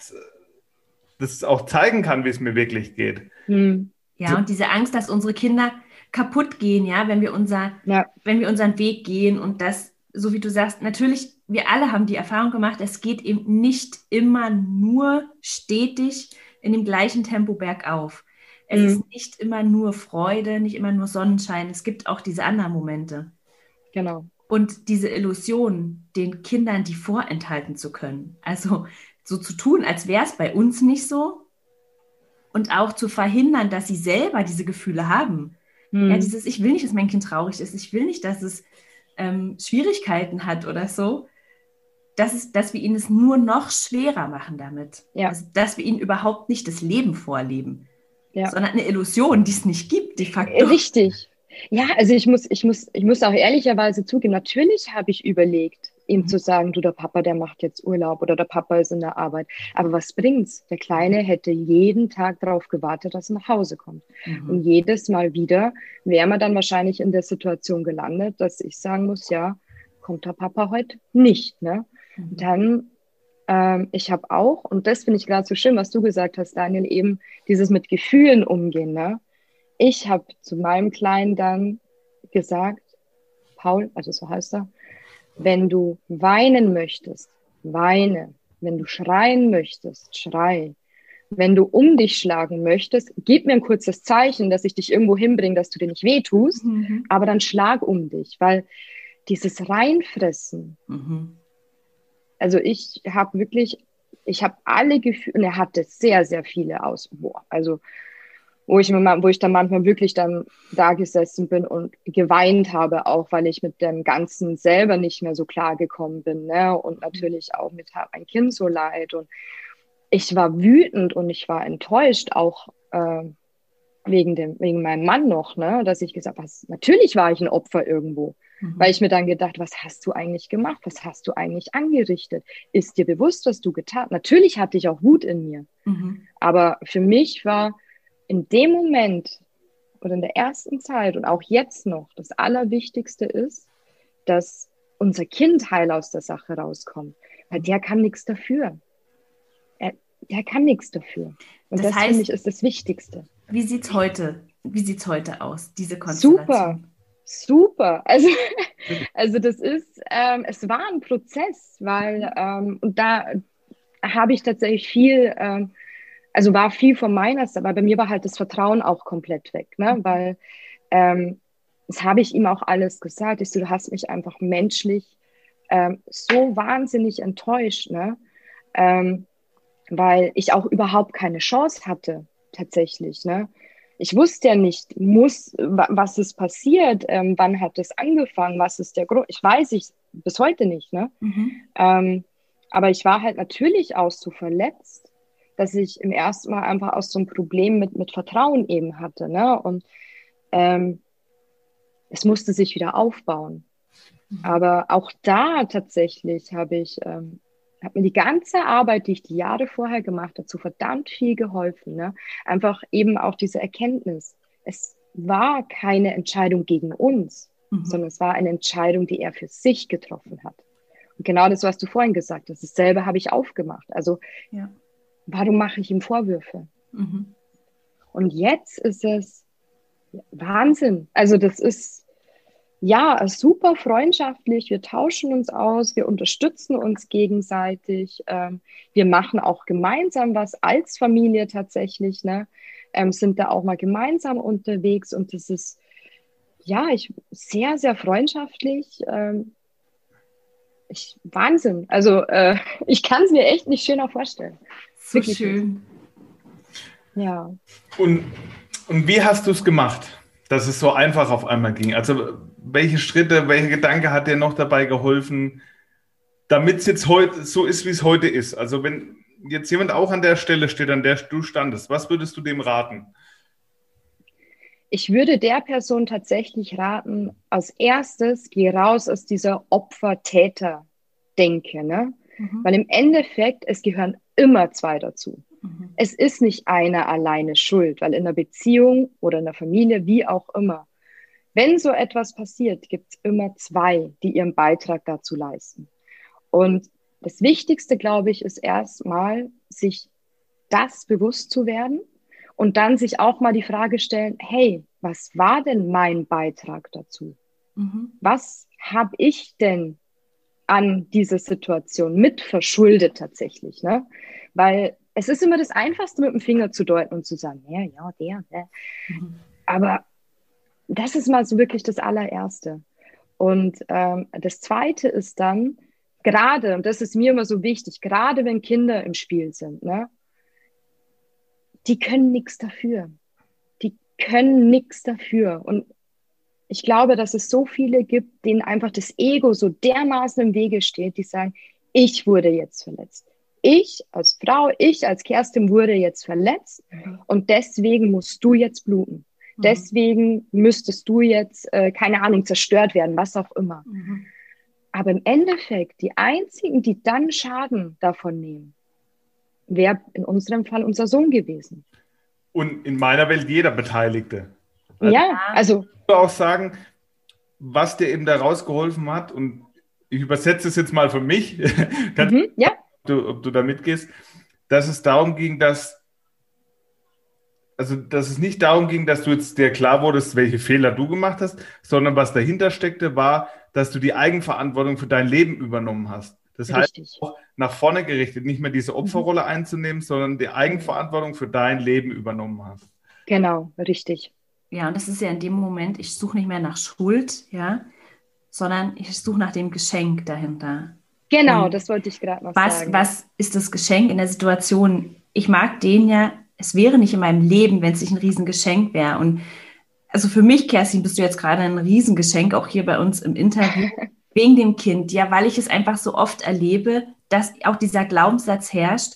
das auch zeigen kann, wie es mir wirklich geht. Mhm. Ja, so. und diese Angst, dass unsere Kinder kaputt gehen, ja, wenn wir unser, ja. wenn wir unseren Weg gehen und das, so wie du sagst, natürlich, wir alle haben die Erfahrung gemacht, es geht eben nicht immer nur stetig in dem gleichen Tempo bergauf. Es mhm. ist nicht immer nur Freude, nicht immer nur Sonnenschein. Es gibt auch diese anderen Momente. Genau. Und diese Illusion, den Kindern die vorenthalten zu können. Also so zu tun, als wäre es bei uns nicht so. Und auch zu verhindern, dass sie selber diese Gefühle haben. Mhm. Ja, dieses, ich will nicht, dass mein Kind traurig ist. Ich will nicht, dass es ähm, Schwierigkeiten hat oder so. Das ist, dass wir ihnen es nur noch schwerer machen damit. Ja. Also, dass wir ihnen überhaupt nicht das Leben vorleben ja. sondern eine Illusion, die es nicht gibt, de facto. Richtig. Ja, also ich muss, ich muss, ich muss auch ehrlicherweise zugeben, natürlich habe ich überlegt, ihm mhm. zu sagen, du, der Papa, der macht jetzt Urlaub oder der Papa ist in der Arbeit. Aber was bringt's? Der Kleine hätte jeden Tag darauf gewartet, dass er nach Hause kommt. Mhm. Und jedes Mal wieder wäre man dann wahrscheinlich in der Situation gelandet, dass ich sagen muss, ja, kommt der Papa heute nicht. Ne? Mhm. Dann ähm, ich habe auch, und das finde ich gerade so schön, was du gesagt hast, Daniel, eben dieses mit Gefühlen umgehen. Ne? Ich habe zu meinem Kleinen dann gesagt, Paul, also so heißt er, wenn du weinen möchtest, weine. Wenn du schreien möchtest, schrei. Wenn du um dich schlagen möchtest, gib mir ein kurzes Zeichen, dass ich dich irgendwo hinbringe, dass du dir nicht wehtust, mhm. aber dann schlag um dich, weil dieses Reinfressen, mhm also ich habe wirklich, ich habe alle Gefühle, und er hatte sehr, sehr viele aus, boah, also wo ich, wo ich dann manchmal wirklich dann da gesessen bin und geweint habe, auch weil ich mit dem Ganzen selber nicht mehr so klar gekommen bin. Ne? Und natürlich auch mit ein Kind so leid. Und ich war wütend und ich war enttäuscht, auch äh, wegen, dem, wegen meinem Mann noch, ne? dass ich gesagt habe, natürlich war ich ein Opfer irgendwo. Mhm. Weil ich mir dann gedacht, was hast du eigentlich gemacht? Was hast du eigentlich angerichtet? Ist dir bewusst, was du getan? Natürlich hatte ich auch Wut in mir. Mhm. Aber für mich war in dem Moment oder in der ersten Zeit und auch jetzt noch das Allerwichtigste ist, dass unser Kind heil aus der Sache rauskommt. Weil der kann nichts dafür. Er, der kann nichts dafür. Und das, das heißt, finde ich ist das Wichtigste. Wie sieht's heute? Wie sieht's heute aus, diese Konstellation? Super. Super. Also, also das ist, ähm, es war ein Prozess, weil, ähm, und da habe ich tatsächlich viel, ähm, also war viel von meiner Seite, aber bei mir war halt das Vertrauen auch komplett weg, ne? Mhm. weil ähm, das habe ich ihm auch alles gesagt. Ich so, du hast mich einfach menschlich ähm, so wahnsinnig enttäuscht, ne? Ähm, weil ich auch überhaupt keine Chance hatte, tatsächlich. Ne? ich wusste ja nicht, muss, was ist passiert, ähm, wann hat es angefangen, was ist der Grund. Ich weiß ich bis heute nicht. Ne? Mhm. Ähm, aber ich war halt natürlich auch so verletzt, dass ich im ersten Mal einfach aus so einem Problem mit, mit Vertrauen eben hatte. Ne? Und ähm, es musste sich wieder aufbauen. Mhm. Aber auch da tatsächlich habe ich ähm, hat mir die ganze Arbeit, die ich die Jahre vorher gemacht habe, so verdammt viel geholfen. Ne? Einfach eben auch diese Erkenntnis. Es war keine Entscheidung gegen uns, mhm. sondern es war eine Entscheidung, die er für sich getroffen hat. Und genau das, was du vorhin gesagt hast, dasselbe habe ich aufgemacht. Also, ja. Warum mache ich ihm Vorwürfe? Mhm. Und jetzt ist es Wahnsinn. Also, das ist, ja, super freundschaftlich. Wir tauschen uns aus, wir unterstützen uns gegenseitig. Ähm, wir machen auch gemeinsam was als Familie tatsächlich, ne? Ähm, sind da auch mal gemeinsam unterwegs und das ist ja ich, sehr, sehr freundschaftlich. Ähm, ich, Wahnsinn. Also äh, ich kann es mir echt nicht schöner vorstellen. So Wirklich schön. Ja. Und, und wie hast du es gemacht, dass es so einfach auf einmal ging? Also welche Schritte, welcher Gedanke hat dir noch dabei geholfen, damit es jetzt heute so ist, wie es heute ist? Also wenn jetzt jemand auch an der Stelle steht, an der du standest, was würdest du dem raten? Ich würde der Person tatsächlich raten, als erstes geh raus aus dieser Opfer-Täter-Denke, ne? Mhm. Weil im Endeffekt, es gehören immer zwei dazu. Mhm. Es ist nicht einer alleine schuld, weil in einer Beziehung oder in einer Familie, wie auch immer, wenn so etwas passiert, gibt es immer zwei, die ihren Beitrag dazu leisten. Und das Wichtigste, glaube ich, ist erstmal, sich das bewusst zu werden und dann sich auch mal die Frage stellen, hey, was war denn mein Beitrag dazu? Mhm. Was habe ich denn an dieser Situation mit verschuldet tatsächlich? Ne? Weil es ist immer das Einfachste, mit dem Finger zu deuten und zu sagen, ja, ja, der, der. Mhm. Aber das ist mal so wirklich das allererste. Und ähm, das zweite ist dann, gerade, und das ist mir immer so wichtig, gerade wenn Kinder im Spiel sind, ne, die können nichts dafür. Die können nichts dafür. Und ich glaube, dass es so viele gibt, denen einfach das Ego so dermaßen im Wege steht, die sagen, ich wurde jetzt verletzt. Ich als Frau, ich als Kerstin wurde jetzt verletzt mhm. und deswegen musst du jetzt bluten. Mhm. Deswegen müsstest du jetzt, äh, keine Ahnung, zerstört werden, was auch immer. Mhm. Aber im Endeffekt, die einzigen, die dann Schaden davon nehmen, wäre in unserem Fall unser Sohn gewesen. Und in meiner Welt jeder Beteiligte. Also ja, also. Auch sagen, was dir eben da rausgeholfen hat, und ich übersetze es jetzt mal für mich, mhm, ja. ob, du, ob du da mitgehst, dass es darum ging, dass also dass es nicht darum ging, dass du jetzt dir klar wurdest, welche Fehler du gemacht hast, sondern was dahinter steckte, war, dass du die Eigenverantwortung für dein Leben übernommen hast. Das Richtig. heißt, auch nach vorne gerichtet, nicht mehr diese Opferrolle mhm. einzunehmen, sondern die Eigenverantwortung für dein Leben übernommen hast. Genau, richtig. Ja, und das ist ja in dem Moment, ich suche nicht mehr nach Schuld, ja, sondern ich suche nach dem Geschenk dahinter. Genau, und das wollte ich gerade noch was, sagen. Was ist das Geschenk in der Situation? Ich mag den ja, es wäre nicht in meinem Leben, wenn es nicht ein Riesengeschenk wäre. Und also für mich, Kerstin, bist du jetzt gerade ein Riesengeschenk, auch hier bei uns im Interview, wegen dem Kind, ja, weil ich es einfach so oft erlebe, dass auch dieser Glaubenssatz herrscht,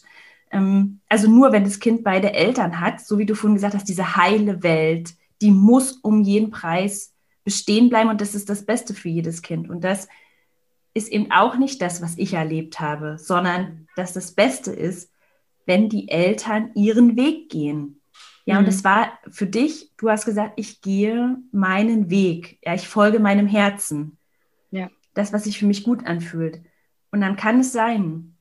ähm, also nur wenn das Kind beide Eltern hat, so wie du vorhin gesagt hast, diese heile Welt, die muss um jeden Preis bestehen bleiben und das ist das Beste für jedes Kind. Und das ist eben auch nicht das, was ich erlebt habe, sondern dass das Beste ist, wenn die Eltern ihren Weg gehen. Ja, mhm. und es war für dich, du hast gesagt, ich gehe meinen Weg, ja, ich folge meinem Herzen das, was sich für mich gut anfühlt. Und dann kann es sein,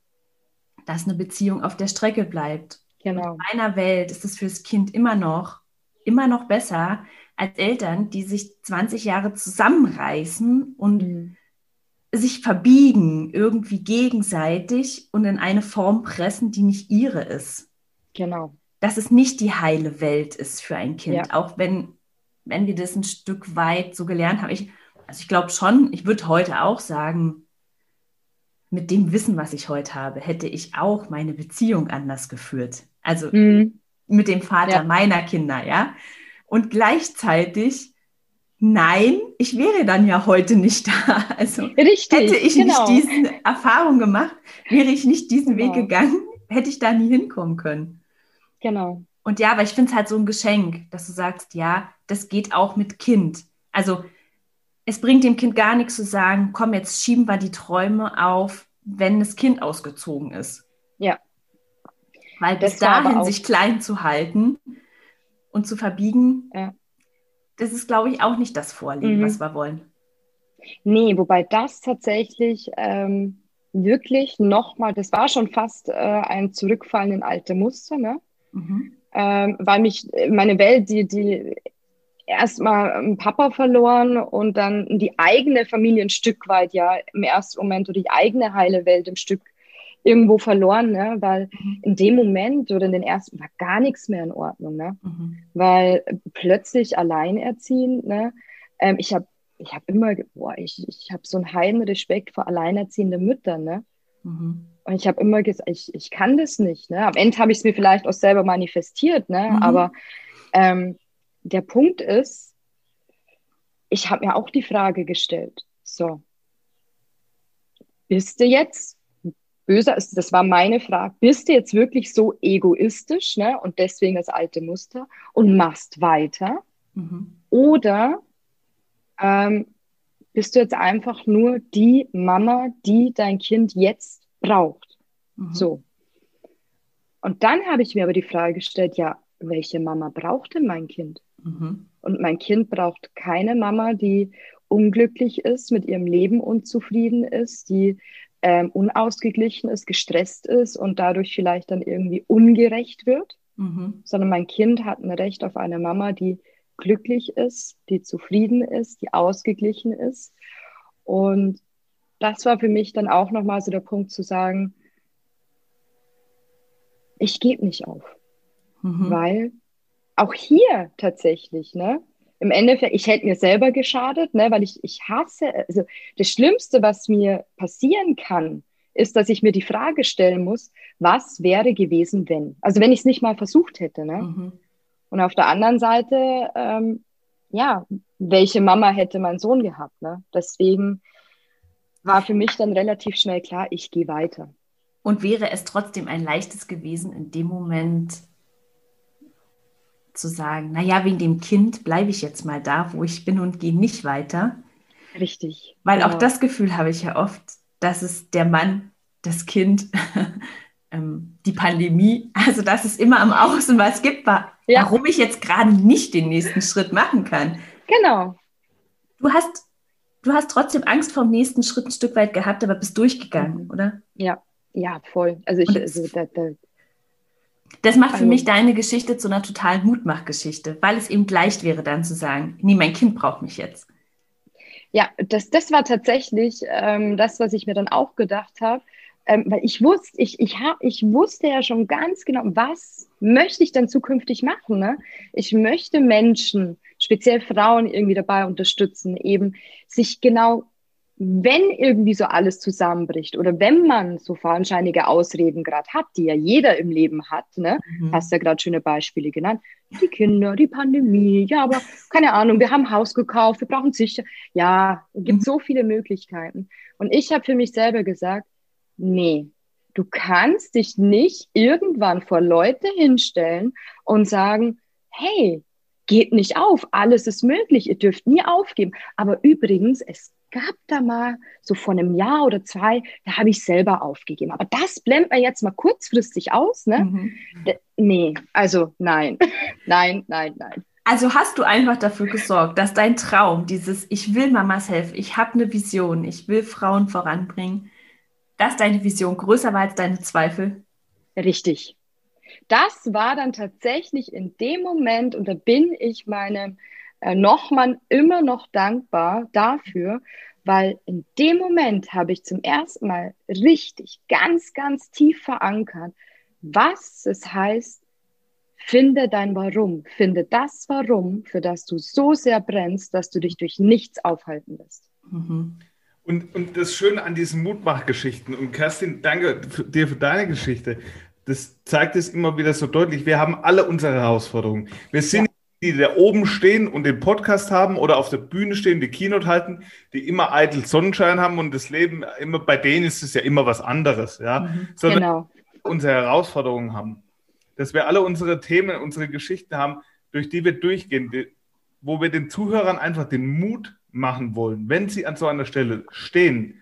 dass eine Beziehung auf der Strecke bleibt. Genau. In meiner Welt ist es fürs Kind immer noch, immer noch besser als Eltern, die sich 20 Jahre zusammenreißen und mhm. sich verbiegen, irgendwie gegenseitig und in eine Form pressen, die nicht ihre ist. Genau. Dass es nicht die heile Welt ist für ein Kind, ja. auch wenn, wenn wir das ein Stück weit so gelernt haben. Ich, also ich glaube schon, ich würde heute auch sagen, mit dem Wissen, was ich heute habe, hätte ich auch meine Beziehung anders geführt. Also mhm. Mit dem Vater ja. meiner Kinder, ja. Und gleichzeitig, nein, ich wäre dann ja heute nicht da. Also Richtig, hätte ich genau. nicht diese Erfahrung gemacht, wäre ich nicht diesen genau. Weg gegangen, hätte ich da nie hinkommen können. Genau. Und ja, aber ich finde es halt so ein Geschenk, dass du sagst, ja, das geht auch mit Kind. Also es bringt dem Kind gar nichts zu sagen, komm, jetzt schieben wir die Träume auf, wenn das Kind ausgezogen ist. Ja. Weil bis dahin sich klein zu halten und zu verbiegen, ja. das ist, glaube ich, auch nicht das Vorleben, mhm. was wir wollen. Nee, wobei das tatsächlich ähm, wirklich nochmal, das war schon fast äh, ein Zurückfallen in alte Muster, ne? Mhm. Ähm, weil mich meine Welt, die, die erstmal einen Papa verloren und dann die eigene Familie ein Stück weit ja im ersten Moment oder die eigene heile Welt im Stück irgendwo verloren, ne? weil mhm. in dem Moment oder in den ersten war gar nichts mehr in Ordnung, ne? Mhm. weil plötzlich alleinerziehend, ne? Ähm, ich habe ich hab immer, boah, ich, ich habe so einen heilen Respekt vor alleinerziehenden Müttern, ne? Mhm. Und ich habe immer gesagt, ich, ich kann das nicht, ne? Am Ende habe ich es mir vielleicht auch selber manifestiert, ne? Mhm. Aber ähm, der Punkt ist, ich habe mir auch die Frage gestellt, so, bist du jetzt, böser ist, das war meine Frage, bist du jetzt wirklich so egoistisch ne, und deswegen das alte Muster und machst weiter? Mhm. Oder ähm, bist du jetzt einfach nur die Mama, die dein Kind jetzt braucht? Mhm. So. Und dann habe ich mir aber die Frage gestellt, ja, welche Mama braucht denn mein Kind? Mhm. Und mein Kind braucht keine Mama, die unglücklich ist, mit ihrem Leben unzufrieden ist, die ähm, unausgeglichen ist, gestresst ist und dadurch vielleicht dann irgendwie ungerecht wird, mhm. sondern mein Kind hat ein Recht auf eine Mama, die glücklich ist, die zufrieden ist, die ausgeglichen ist. Und das war für mich dann auch nochmal so der Punkt zu sagen, ich gebe nicht auf. Mhm. Weil auch hier tatsächlich, ne, im Endeffekt, ich hätte mir selber geschadet, ne, weil ich, ich hasse, also das Schlimmste, was mir passieren kann, ist, dass ich mir die Frage stellen muss, was wäre gewesen, wenn? Also wenn ich es nicht mal versucht hätte. Ne? Mhm. Und auf der anderen Seite, ähm, ja, welche Mama hätte mein Sohn gehabt? Ne? Deswegen war für mich dann relativ schnell klar, ich gehe weiter. Und wäre es trotzdem ein leichtes gewesen, in dem Moment zu sagen, naja, wegen dem Kind bleibe ich jetzt mal da, wo ich bin und gehe nicht weiter. Richtig. Weil genau. auch das Gefühl habe ich ja oft, dass es der Mann, das Kind, ähm, die Pandemie, also dass es immer am Außen was gibt, war, ja. warum ich jetzt gerade nicht den nächsten Schritt machen kann. Genau. Du hast, du hast trotzdem Angst vor dem nächsten Schritt ein Stück weit gehabt, aber bist durchgegangen, mhm. oder? Ja, ja, voll. Also ich, also da, da, das macht für also, mich deine Geschichte zu einer totalen Mutmachgeschichte, weil es eben leicht wäre, dann zu sagen, nee, mein Kind braucht mich jetzt. Ja, das, das war tatsächlich ähm, das, was ich mir dann auch gedacht habe. Ähm, weil ich wusste, ich, ich, hab, ich wusste ja schon ganz genau, was möchte ich dann zukünftig machen. Ne? Ich möchte Menschen, speziell Frauen, irgendwie dabei unterstützen, eben sich genau wenn irgendwie so alles zusammenbricht oder wenn man so fadenscheinige Ausreden gerade hat, die ja jeder im Leben hat, ne? Mhm. Hast ja gerade schöne Beispiele genannt. Die Kinder, die Pandemie, ja, aber keine Ahnung, wir haben ein Haus gekauft, wir brauchen sicher. Ja, es gibt mhm. so viele Möglichkeiten. Und ich habe für mich selber gesagt, nee, du kannst dich nicht irgendwann vor Leute hinstellen und sagen, hey, geht nicht auf, alles ist möglich, ihr dürft nie aufgeben. Aber übrigens, es gab da mal so vor einem Jahr oder zwei, da habe ich selber aufgegeben. Aber das blendet man jetzt mal kurzfristig aus, ne? Mhm. Nee, also nein, nein, nein, nein. Also hast du einfach dafür gesorgt, dass dein Traum, dieses Ich will Mamas helfen, ich habe eine Vision, ich will Frauen voranbringen, dass deine Vision größer war als deine Zweifel? Richtig. Das war dann tatsächlich in dem Moment, und da bin ich meinem äh, Nochmann immer noch dankbar dafür, weil in dem Moment habe ich zum ersten Mal richtig, ganz, ganz tief verankert, was es heißt, finde dein Warum, finde das Warum, für das du so sehr brennst, dass du dich durch nichts aufhalten lässt. Mhm. Und, und das Schöne an diesen Mutmachgeschichten, und Kerstin, danke für, dir für deine Geschichte, das zeigt es immer wieder so deutlich. Wir haben alle unsere Herausforderungen. Wir sind die da oben stehen und den Podcast haben oder auf der Bühne stehen, die Keynote halten, die immer eitel Sonnenschein haben und das Leben immer bei denen ist es ja immer was anderes, ja, mhm, sondern genau. unsere Herausforderungen haben, dass wir alle unsere Themen, unsere Geschichten haben, durch die wir durchgehen, die, wo wir den Zuhörern einfach den Mut machen wollen, wenn sie an so einer Stelle stehen,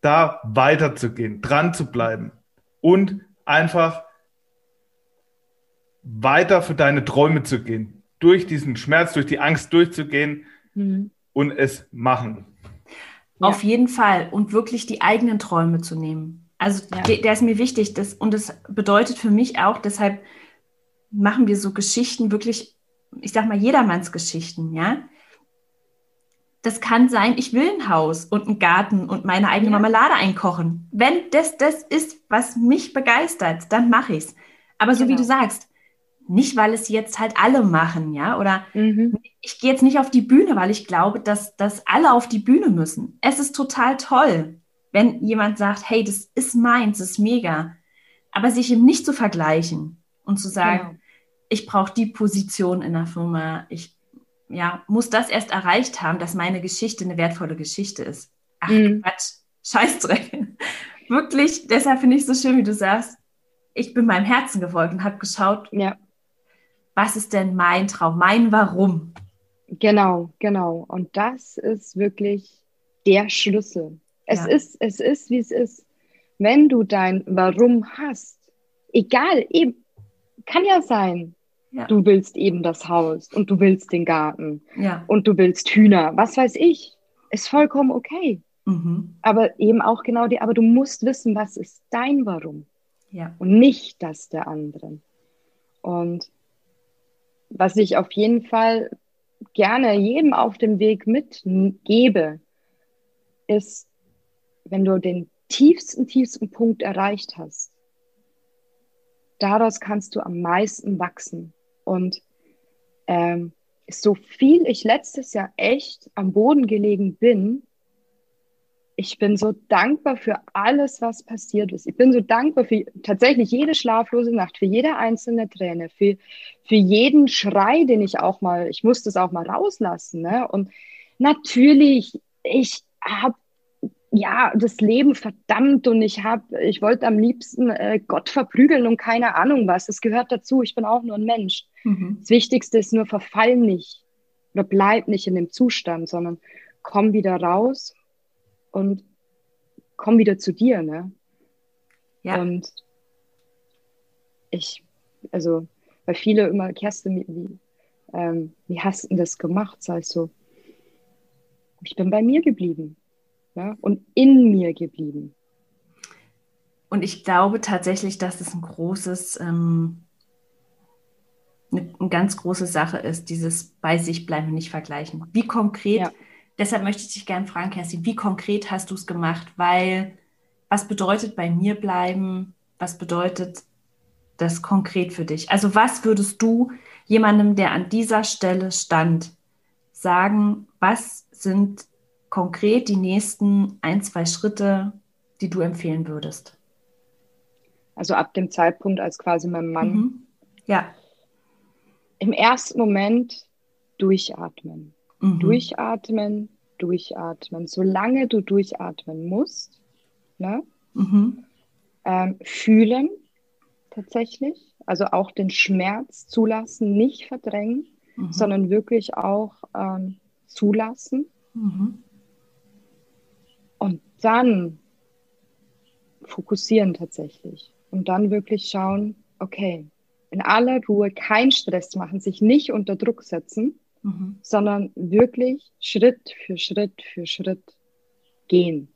da weiterzugehen, dran zu bleiben und einfach weiter für deine Träume zu gehen, durch diesen Schmerz, durch die Angst durchzugehen mhm. und es machen. Auf ja. jeden Fall und wirklich die eigenen Träume zu nehmen. Also ja. der, der, ist mir wichtig das, und das bedeutet für mich auch, deshalb machen wir so Geschichten wirklich, ich sag mal, jedermanns Geschichten, ja. Das kann sein, ich will ein Haus und einen Garten und meine eigene ja. Marmelade einkochen. Wenn das das ist, was mich begeistert, dann mache ich es. Aber so genau. wie du sagst, nicht, weil es jetzt halt alle machen, ja, oder mhm. ich gehe jetzt nicht auf die Bühne, weil ich glaube, dass, dass alle auf die Bühne müssen. Es ist total toll, wenn jemand sagt, hey, das ist meins, das ist mega. Aber sich eben nicht zu vergleichen und zu sagen, genau. ich brauche die Position in der Firma, ich ja, muss das erst erreicht haben, dass meine Geschichte eine wertvolle Geschichte ist. Ach, mhm. Quatsch, Scheißdreck. Wirklich, deshalb finde ich es so schön, wie du sagst, ich bin meinem Herzen gefolgt und habe geschaut, ja was ist denn mein Traum, mein Warum? Genau, genau. Und das ist wirklich der Schlüssel. Es ja. ist, es ist, wie es ist. Wenn du dein Warum hast, egal, eben, kann ja sein, Ja. Du willst eben das Haus und du willst den Garten ja. und du willst Hühner, was weiß ich. Ist vollkommen okay. Mhm. Aber eben auch genau die, aber du musst wissen, was ist dein Warum. Ja. Und nicht das der anderen. Und was ich auf jeden Fall gerne jedem auf dem Weg mitgebe, ist, wenn du den tiefsten, tiefsten Punkt erreicht hast, daraus kannst du am meisten wachsen. Und ähm, so viel ich letztes Jahr echt am Boden gelegen bin, ich bin so dankbar für alles, was passiert ist. Ich bin so dankbar für tatsächlich jede schlaflose Nacht, für jede einzelne Träne, für, für jeden Schrei, den ich auch mal, ich musste es auch mal rauslassen. Ne? Und natürlich, ich habe ja das Leben verdammt und ich habe, ich wollte am liebsten äh, Gott verprügeln und keine Ahnung was. Das gehört dazu. Ich bin auch nur ein Mensch. Mhm. Das Wichtigste ist nur, verfall nicht oder bleib nicht in dem Zustand, sondern komm wieder raus und komm wieder zu dir, ne? Ja. Und ich, also, weil viele immer, Kerstin, wie, ähm, wie hast du denn das gemacht? Sag ich so, ich bin bei mir geblieben ja? und in mir geblieben. Und ich glaube tatsächlich, dass es ein großes, ähm, eine, eine, ganz große Sache ist, dieses bei sich bleiben und nicht vergleichen. Wie konkret ja deshalb möchte ich dich gerne fragen, Kerstin, wie konkret hast du es gemacht? Weil was bedeutet bei mir bleiben? Was bedeutet das konkret für dich? Also was würdest du jemandem, der an dieser Stelle stand, sagen, was sind konkret die nächsten ein, zwei Schritte, die du empfehlen würdest? Also ab dem Zeitpunkt, als quasi mein Mann. Mhm. Ja. Im ersten Moment durchatmen. Mhm. Durchatmen, durchatmen. Solange du durchatmen musst, ne? Mhm. Ähm, fühlen tatsächlich, also auch den Schmerz zulassen, nicht verdrängen, mhm. sondern wirklich auch ähm, zulassen. Mhm. Und dann fokussieren tatsächlich. Und dann wirklich schauen, okay, in aller Ruhe keinen Stress machen, sich nicht unter Druck setzen, mhm. sondern wirklich Schritt für Schritt für Schritt gehen.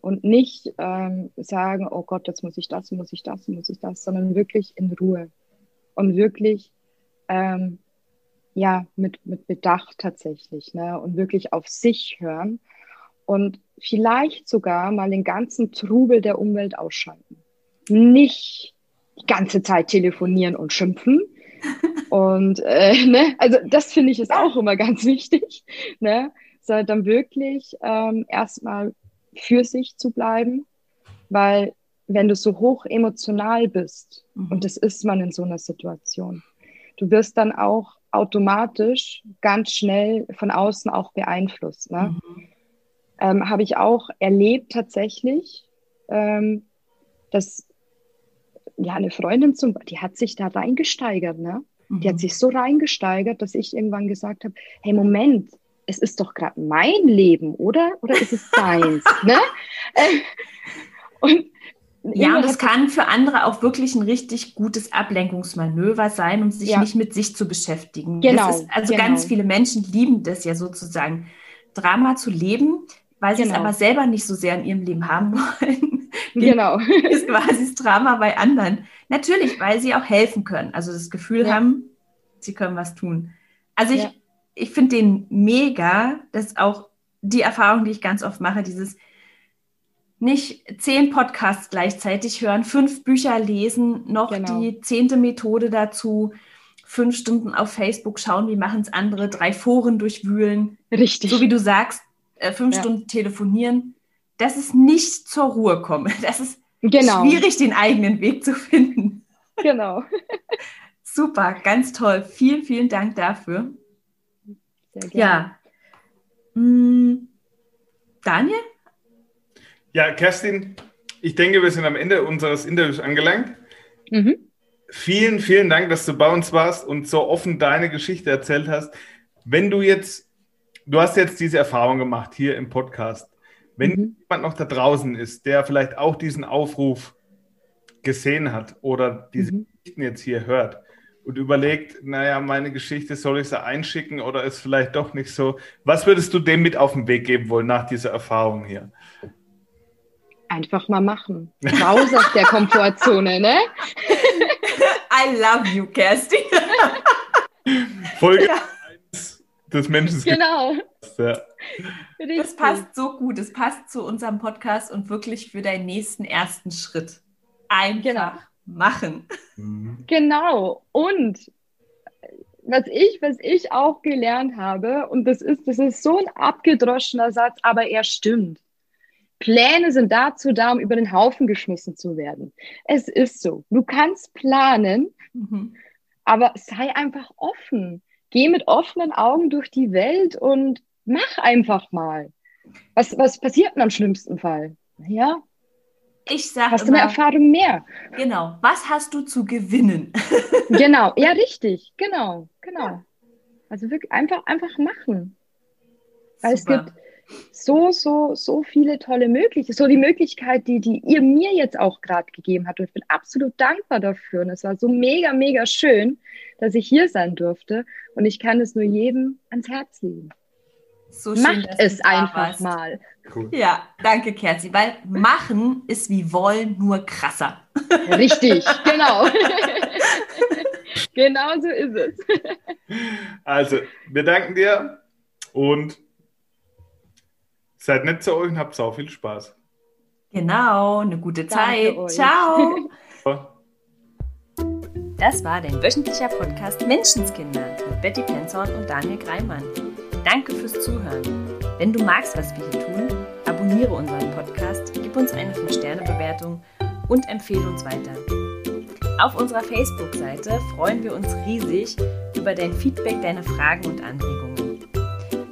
Und nicht ähm, sagen, oh Gott, jetzt muss ich das, muss ich das, muss ich das, sondern wirklich in Ruhe. Und wirklich, ähm, ja, mit, mit Bedacht tatsächlich. Ne? Und wirklich auf sich hören. Und vielleicht sogar mal den ganzen Trubel der Umwelt ausschalten. Nicht die ganze Zeit telefonieren und schimpfen, und äh, ne, also das finde ich ist auch immer ganz wichtig, ne, sondern dann wirklich ähm, erstmal für sich zu bleiben, weil wenn du so hoch emotional bist, mhm. und das ist man in so einer Situation, du wirst dann auch automatisch ganz schnell von außen auch beeinflusst. Ne? Mhm. Ähm, Habe ich auch erlebt tatsächlich, ähm, dass ja eine Freundin zum, die hat sich da reingesteigert, ne? Mhm. Die hat sich so reingesteigert, dass ich irgendwann gesagt habe, hey Moment, es ist doch gerade mein Leben, oder? Oder ist es deins? ne? Äh, und ja, und das kann für andere auch wirklich ein richtig gutes Ablenkungsmanöver sein, um sich ja. nicht mit sich zu beschäftigen. Genau. Ist, also genau. ganz viele Menschen lieben das ja sozusagen, Drama zu leben, weil sie genau. es aber selber nicht so sehr in ihrem Leben haben wollen. genau. ist quasi das Drama bei anderen. Natürlich, weil sie auch helfen können. Also das Gefühl ja. haben, sie können was tun. Also ich, ja. ich finde den mega, dass auch die Erfahrung, die ich ganz oft mache, dieses nicht zehn Podcasts gleichzeitig hören, fünf Bücher lesen, noch genau. die zehnte Methode dazu, fünf Stunden auf Facebook schauen, wie machen es andere, drei Foren durchwühlen. Richtig. So wie du sagst, äh, fünf ja. Stunden telefonieren. Das ist nicht zur Ruhe kommen. Das ist genau. schwierig, den eigenen Weg zu finden. Genau. Super, ganz toll. Vielen, vielen Dank dafür. Sehr gerne. Ja. Hm. Daniel? Ja, Kerstin, ich denke, wir sind am Ende unseres Interviews angelangt. Mhm. Vielen, vielen Dank, dass du bei uns warst und so offen deine Geschichte erzählt hast. Wenn du jetzt, du hast jetzt diese Erfahrung gemacht hier im Podcast. Wenn mhm. jemand noch da draußen ist, der vielleicht auch diesen Aufruf gesehen hat oder diese mhm. Geschichten jetzt hier hört und überlegt, naja, meine Geschichte, soll ich sie einschicken oder ist vielleicht doch nicht so? Was würdest du dem mit auf den Weg geben wollen nach dieser Erfahrung hier? Einfach mal machen. Raus aus der Komfortzone, ne? I love you, Kerstin. Folge ja. 1 des Menschen. Genau. Ja. Das passt so gut. Es passt zu unserem Podcast und wirklich für deinen nächsten ersten Schritt. Einfach genau. machen. Mhm. Genau. Und was ich, was ich auch gelernt habe, und das ist, das ist so ein abgedroschener Satz, aber er stimmt. Pläne sind dazu da, um über den Haufen geschmissen zu werden. Es ist so. Du kannst planen, mhm. aber sei einfach offen. Geh mit offenen Augen durch die Welt und mach einfach mal. Was, was passiert denn am schlimmsten Fall? Ja. Ich sage Hast du eine Erfahrung mehr? Genau. Was hast du zu gewinnen? genau. Ja, richtig. Genau. Genau. Also wirklich einfach, einfach machen. Weil Super. es gibt so, so, so viele tolle Möglichkeiten. So die Möglichkeit, die, die ihr mir jetzt auch gerade gegeben habt. Und ich bin absolut dankbar dafür. Und es war so mega, mega schön, dass ich hier sein durfte. Und ich kann es nur jedem ans Herz legen. So schön, Macht es einfach warst. mal. Cool. Ja, danke, Kerzi, weil machen ist wie wollen, nur krasser. Richtig, genau. genau so ist es. Also, wir danken dir und seid nett zu euch und habt sau viel Spaß. Genau, eine gute Zeit. Ciao. Das war dein wöchentlicher Podcast Menschenskinder mit Betty Penzorn und Daniel Greimann. Danke fürs Zuhören. Wenn du magst, was wir hier tun, abonniere unseren Podcast, gib uns eine 5-Sterne-Bewertung und empfehle uns weiter. Auf unserer Facebook-Seite freuen wir uns riesig über dein Feedback, deine Fragen und Anregungen.